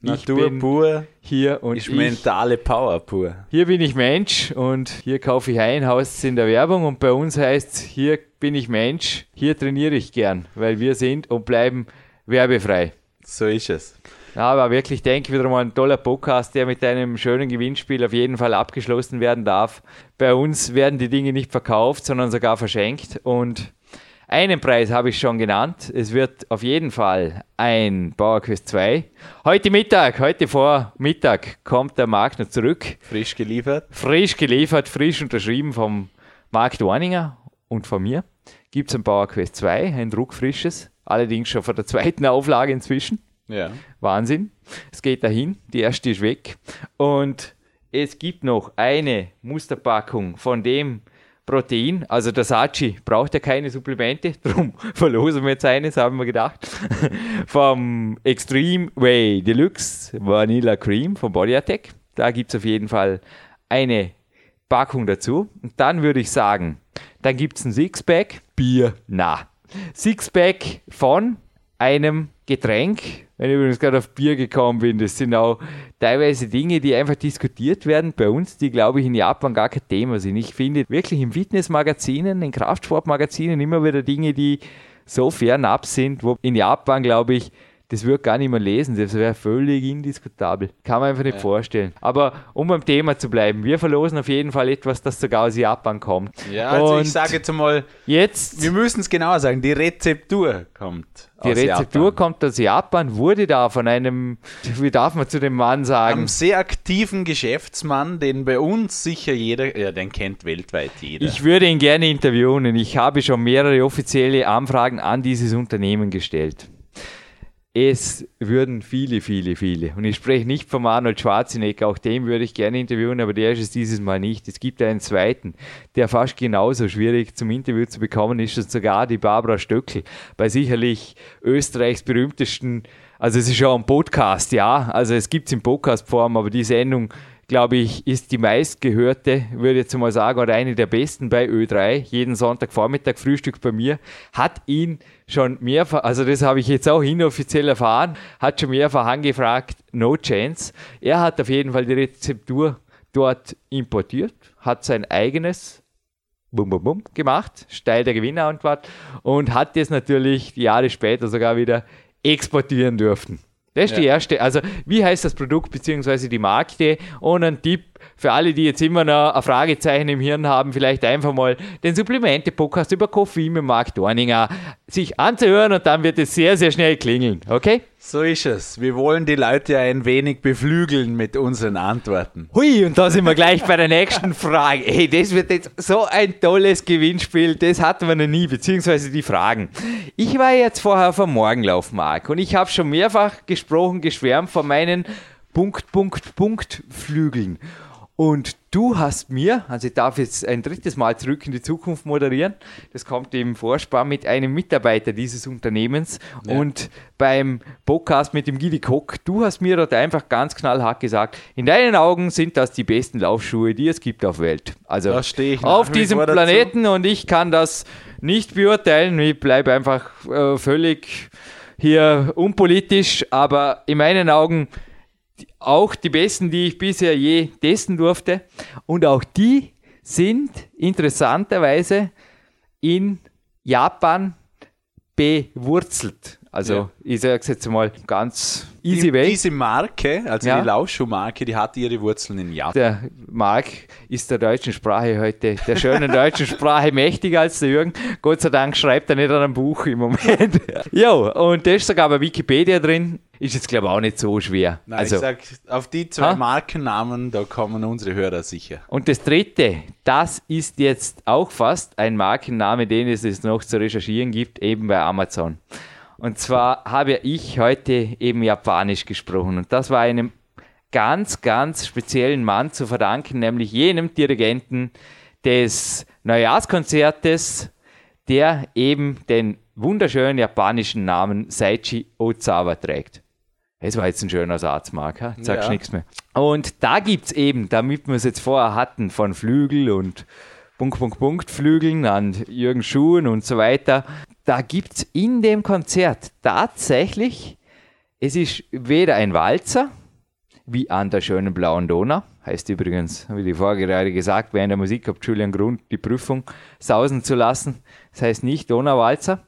Natur pur hier und ist ich, mentale Power pur. hier bin ich Mensch und hier kaufe ich ein, Haus in der Werbung und bei uns heißt es, hier bin ich Mensch, hier trainiere ich gern, weil wir sind und bleiben werbefrei. So ist es. Ja, aber wirklich, denke wieder mal ein toller Podcast, der mit einem schönen Gewinnspiel auf jeden Fall abgeschlossen werden darf. Bei uns werden die Dinge nicht verkauft, sondern sogar verschenkt. Und einen Preis habe ich schon genannt. Es wird auf jeden Fall ein PowerQuest 2. Heute Mittag, heute vor Mittag kommt der Marc noch zurück. Frisch geliefert. Frisch geliefert, frisch unterschrieben vom Marc Dorninger und von mir. gibt es ein Power Quest 2, ein druckfrisches, allerdings schon von der zweiten Auflage inzwischen. Ja. Wahnsinn. Es geht dahin, die erste ist weg. Und es gibt noch eine Musterpackung von dem Protein, also der Sachi braucht ja keine Supplemente, *laughs* darum verlosen wir jetzt eines, haben wir gedacht. *laughs* vom Extreme Way Deluxe Vanilla Cream von Body Attack. Da gibt es auf jeden Fall eine Packung dazu. Und dann würde ich sagen, dann gibt es ein Sixpack Bier. Na. Sixpack von einem Getränk, wenn ich übrigens gerade auf Bier gekommen bin, das sind auch teilweise Dinge, die einfach diskutiert werden bei uns, die, glaube ich, in Japan gar kein Thema sind. Ich finde wirklich in Fitnessmagazinen, in Kraftsportmagazinen immer wieder Dinge, die so fernab sind, wo in Japan, glaube ich, das wird gar nicht mehr lesen, das wäre völlig indiskutabel. Kann man einfach nicht ja. vorstellen. Aber um beim Thema zu bleiben, wir verlosen auf jeden Fall etwas, das sogar aus Japan kommt. Ja, also Und ich sage jetzt mal, jetzt, wir müssen es genauer sagen, die Rezeptur kommt. Die Rezeptur Japan. kommt aus Japan, wurde da von einem, *laughs* wie darf man zu dem Mann sagen? Einem sehr aktiven Geschäftsmann, den bei uns sicher jeder, ja, den kennt weltweit jeder. Ich würde ihn gerne interviewen. Ich habe schon mehrere offizielle Anfragen an dieses Unternehmen gestellt es würden viele, viele, viele, und ich spreche nicht von Arnold Schwarzenegger, auch den würde ich gerne interviewen, aber der ist es dieses Mal nicht. Es gibt einen zweiten, der fast genauso schwierig zum Interview zu bekommen ist, und sogar die Barbara Stöckel, bei sicherlich Österreichs berühmtesten, also es ist schon ein Podcast, ja, also es gibt es in Podcastform, aber die Sendung glaube ich, ist die meistgehörte, würde ich jetzt mal sagen, oder eine der besten bei Ö3. Jeden Sonntagvormittag Frühstück bei mir. Hat ihn schon mehrfach, also das habe ich jetzt auch inoffiziell erfahren, hat schon mehrfach angefragt, no chance. Er hat auf jeden Fall die Rezeptur dort importiert, hat sein eigenes bum, bum, bum gemacht, steil der Gewinnerantwort und hat das natürlich Jahre später sogar wieder exportieren dürfen. Das ist ja. die erste. Also, wie heißt das Produkt bzw. die Marke? Und ein Tipp für alle, die jetzt immer noch ein Fragezeichen im Hirn haben, vielleicht einfach mal den Supplemente-Podcast über Koffein mit Marc Dorninger sich anzuhören und dann wird es sehr, sehr schnell klingeln. Okay? So ist es. Wir wollen die Leute ein wenig beflügeln mit unseren Antworten. Hui, und da sind wir gleich bei der nächsten Frage. Hey, das wird jetzt so ein tolles Gewinnspiel. Das hatten wir noch nie, beziehungsweise die Fragen. Ich war jetzt vorher vom Morgenlauf, Marc, und ich habe schon mehrfach gesprochen, geschwärmt von meinen Punkt, Punkt, Punkt Flügeln. Und du hast mir, also ich darf jetzt ein drittes Mal zurück in die Zukunft moderieren, das kommt im Vorspann mit einem Mitarbeiter dieses Unternehmens ja. und beim Podcast mit dem Gidi Kock, du hast mir dort einfach ganz knallhart gesagt, in deinen Augen sind das die besten Laufschuhe, die es gibt auf Welt. Also auf diesem Planeten dazu. und ich kann das nicht beurteilen, ich bleibe einfach äh, völlig hier unpolitisch, aber in meinen Augen auch die besten, die ich bisher je testen durfte. Und auch die sind interessanterweise in Japan bewurzelt. Also ja. ich sage es jetzt mal ganz easy die, way. Diese Marke, also ja. die Lauschuh-Marke, die hat ihre Wurzeln in Japan. Der Marc ist der deutschen Sprache heute, der schönen deutschen *laughs* Sprache mächtiger als der Jürgen. Gott sei Dank schreibt er nicht an einem Buch im Moment. *laughs* jo, und das ist sogar bei Wikipedia drin. Ist jetzt, glaube ich, auch nicht so schwer. Nein, also, ich sag, auf die zwei ha? Markennamen, da kommen unsere Hörer sicher. Und das dritte, das ist jetzt auch fast ein Markenname, den es jetzt noch zu recherchieren gibt, eben bei Amazon. Und zwar habe ich heute eben Japanisch gesprochen. Und das war einem ganz, ganz speziellen Mann zu verdanken, nämlich jenem Dirigenten des Neujahrskonzertes, der eben den wunderschönen japanischen Namen Saichi Ozawa trägt. Es war jetzt ein schöner Satz, Marc, sagst ja. nichts mehr. Und da gibt es eben, damit wir es jetzt vorher hatten, von Flügel und Punkt, Punkt, Punkt, Flügeln an Jürgen Schuhen und so weiter, da gibt es in dem Konzert tatsächlich, es ist weder ein Walzer, wie an der schönen blauen Donau, heißt übrigens, wie die Vorgerade gesagt, während der Musik hat Julian Grund die Prüfung sausen zu lassen. Das heißt nicht Donauwalzer,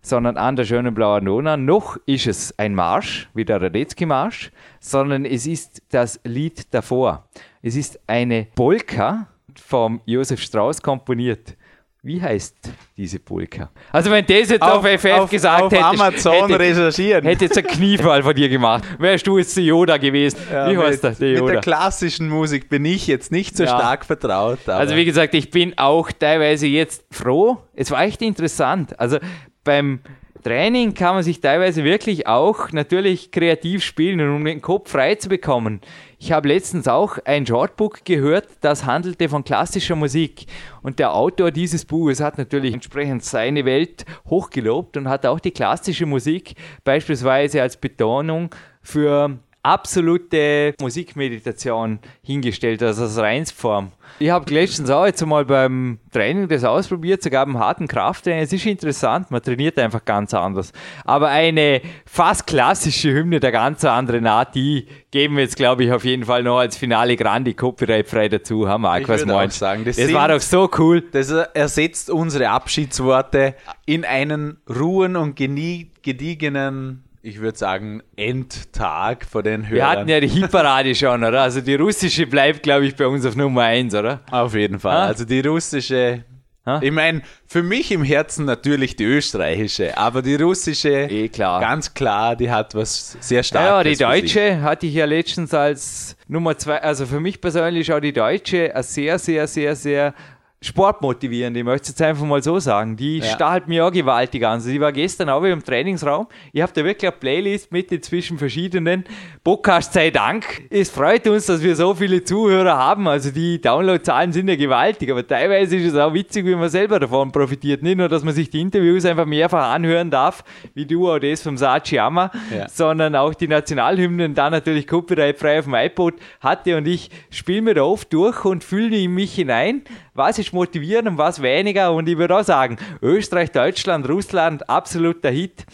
sondern an der schönen blauen Donau. Noch ist es ein Marsch, wie der Radetzky-Marsch, sondern es ist das Lied davor. Es ist eine Polka vom Josef Strauss komponiert. Wie heißt diese Polka? Also wenn das jetzt Auf- auf, FF auf- gesagt auf hätte, Amazon hätte, recherchieren. hätte jetzt ein Kniefall von dir gemacht. Wärst du jetzt der Yoda gewesen? Ja, Wie heißt mit, das, der mit Yoda? der klassischen Musik bin ich jetzt nicht so Ja. stark vertraut. Aber Also wie gesagt, ich bin auch teilweise jetzt froh. Es war echt interessant. Also beim Training kann man sich teilweise wirklich auch natürlich kreativ spielen, um den Kopf frei zu bekommen. Ich habe letztens auch ein Shortbook gehört, das handelte von klassischer Musik. Und der Autor dieses Buches hat natürlich entsprechend seine Welt hochgelobt und hat auch die klassische Musik beispielsweise als Betonung für absolute Musikmeditation hingestellt, also als Reinsform. Ich habe letztens auch jetzt mal beim Training das ausprobiert, sogar beim harten Krafttraining. Es ist interessant, man trainiert einfach ganz anders. Aber eine fast klassische Hymne der ganz anderen Art, die geben wir jetzt, glaube ich, auf jeden Fall noch als Finale Grande copyright-frei dazu. Haben wir Ich was würde auch meinst? sagen, das das war sind- doch so cool. Das ersetzt unsere Abschiedsworte in einen ruhen und gediegenen, ich würde sagen, Endtag vor den Hörern. Wir hatten ja die Hitparade schon, oder? Also die russische bleibt, glaube ich, bei uns auf Nummer 1, oder? Auf jeden Fall. Ah. Also die russische. Ah. Ich meine, für mich im Herzen natürlich die österreichische, aber die russische, Eh klar. ganz klar, die hat was sehr Ja, Starkes. die für sich. Deutsche hatte ich ja letztens als Nummer zwei, also für mich persönlich auch die Deutsche eine sehr, sehr, sehr, sehr sportmotivierend. Ich möchte es jetzt einfach mal so sagen. Die Ja. stachelt mir auch gewaltig an. Also die war gestern auch wieder im Trainingsraum. Ich habe da wirklich eine Playlist mit zwischen verschiedenen Podcasts sei Dank. Es freut uns, dass wir so viele Zuhörer haben. Also die Downloadzahlen sind ja gewaltig, aber teilweise ist es auch witzig, wie man selber davon profitiert. Nicht nur, dass man sich die Interviews einfach mehrfach anhören darf, wie du auch das vom Sachiyama, Ja. sondern auch die Nationalhymnen dann natürlich copyright-frei auf dem iPod hatte und ich spiele mir da oft durch und fühle in mich hinein, was ist motivierend und was weniger und ich würde auch sagen, Österreich, Deutschland, Russland, absoluter Hit,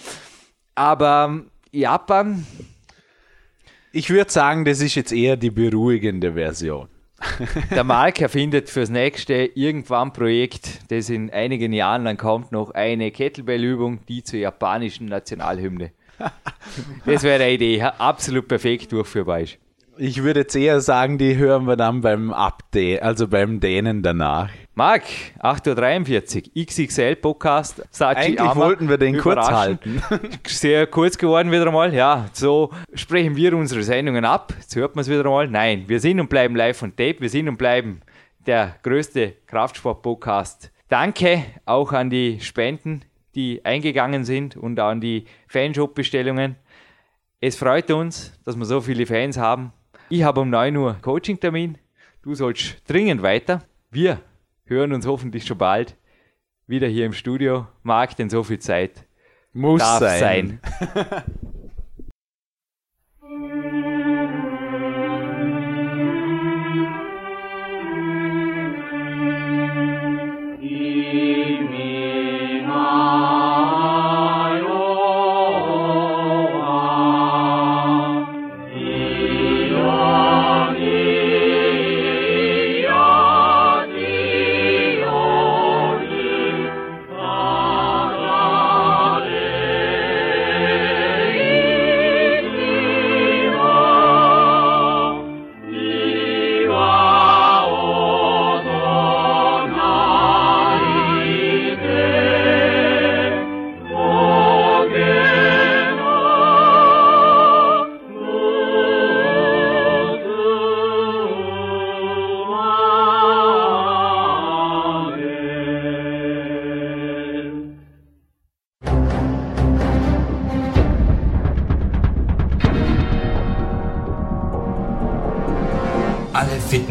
aber ähm, Japan, Ich würde sagen, das ist jetzt eher die beruhigende Version. *laughs* der Mark erfindet fürs nächste irgendwann Projekt, das in einigen Jahren dann kommt, noch eine Kettlebell-Übung, die zur japanischen Nationalhymne. *laughs* Das wäre eine Idee, absolut perfekt durchführbar ist. Ich würde jetzt eher sagen, die hören wir dann beim Update, also beim Dänen danach. Marc, 8.43 Uhr, XXL Podcast. Sachi Eigentlich Ama. wollten wir den kurz halten. *laughs* Sehr kurz geworden wieder einmal. Ja, so sprechen wir unsere Sendungen ab. Jetzt hört man es wieder einmal. Nein, wir sind und bleiben live on tape. Wir sind und bleiben der größte Kraftsport-Podcast. Danke auch an die Spenden, die eingegangen sind und an die Fanshop-Bestellungen. Es freut uns, dass wir so viele Fans haben. Ich habe um 9 Uhr Coaching-Termin. Du sollst dringend weiter. Wir hören uns hoffentlich schon bald wieder hier im Studio. Marc, denn so viel Zeit Muss sein. sein. *laughs*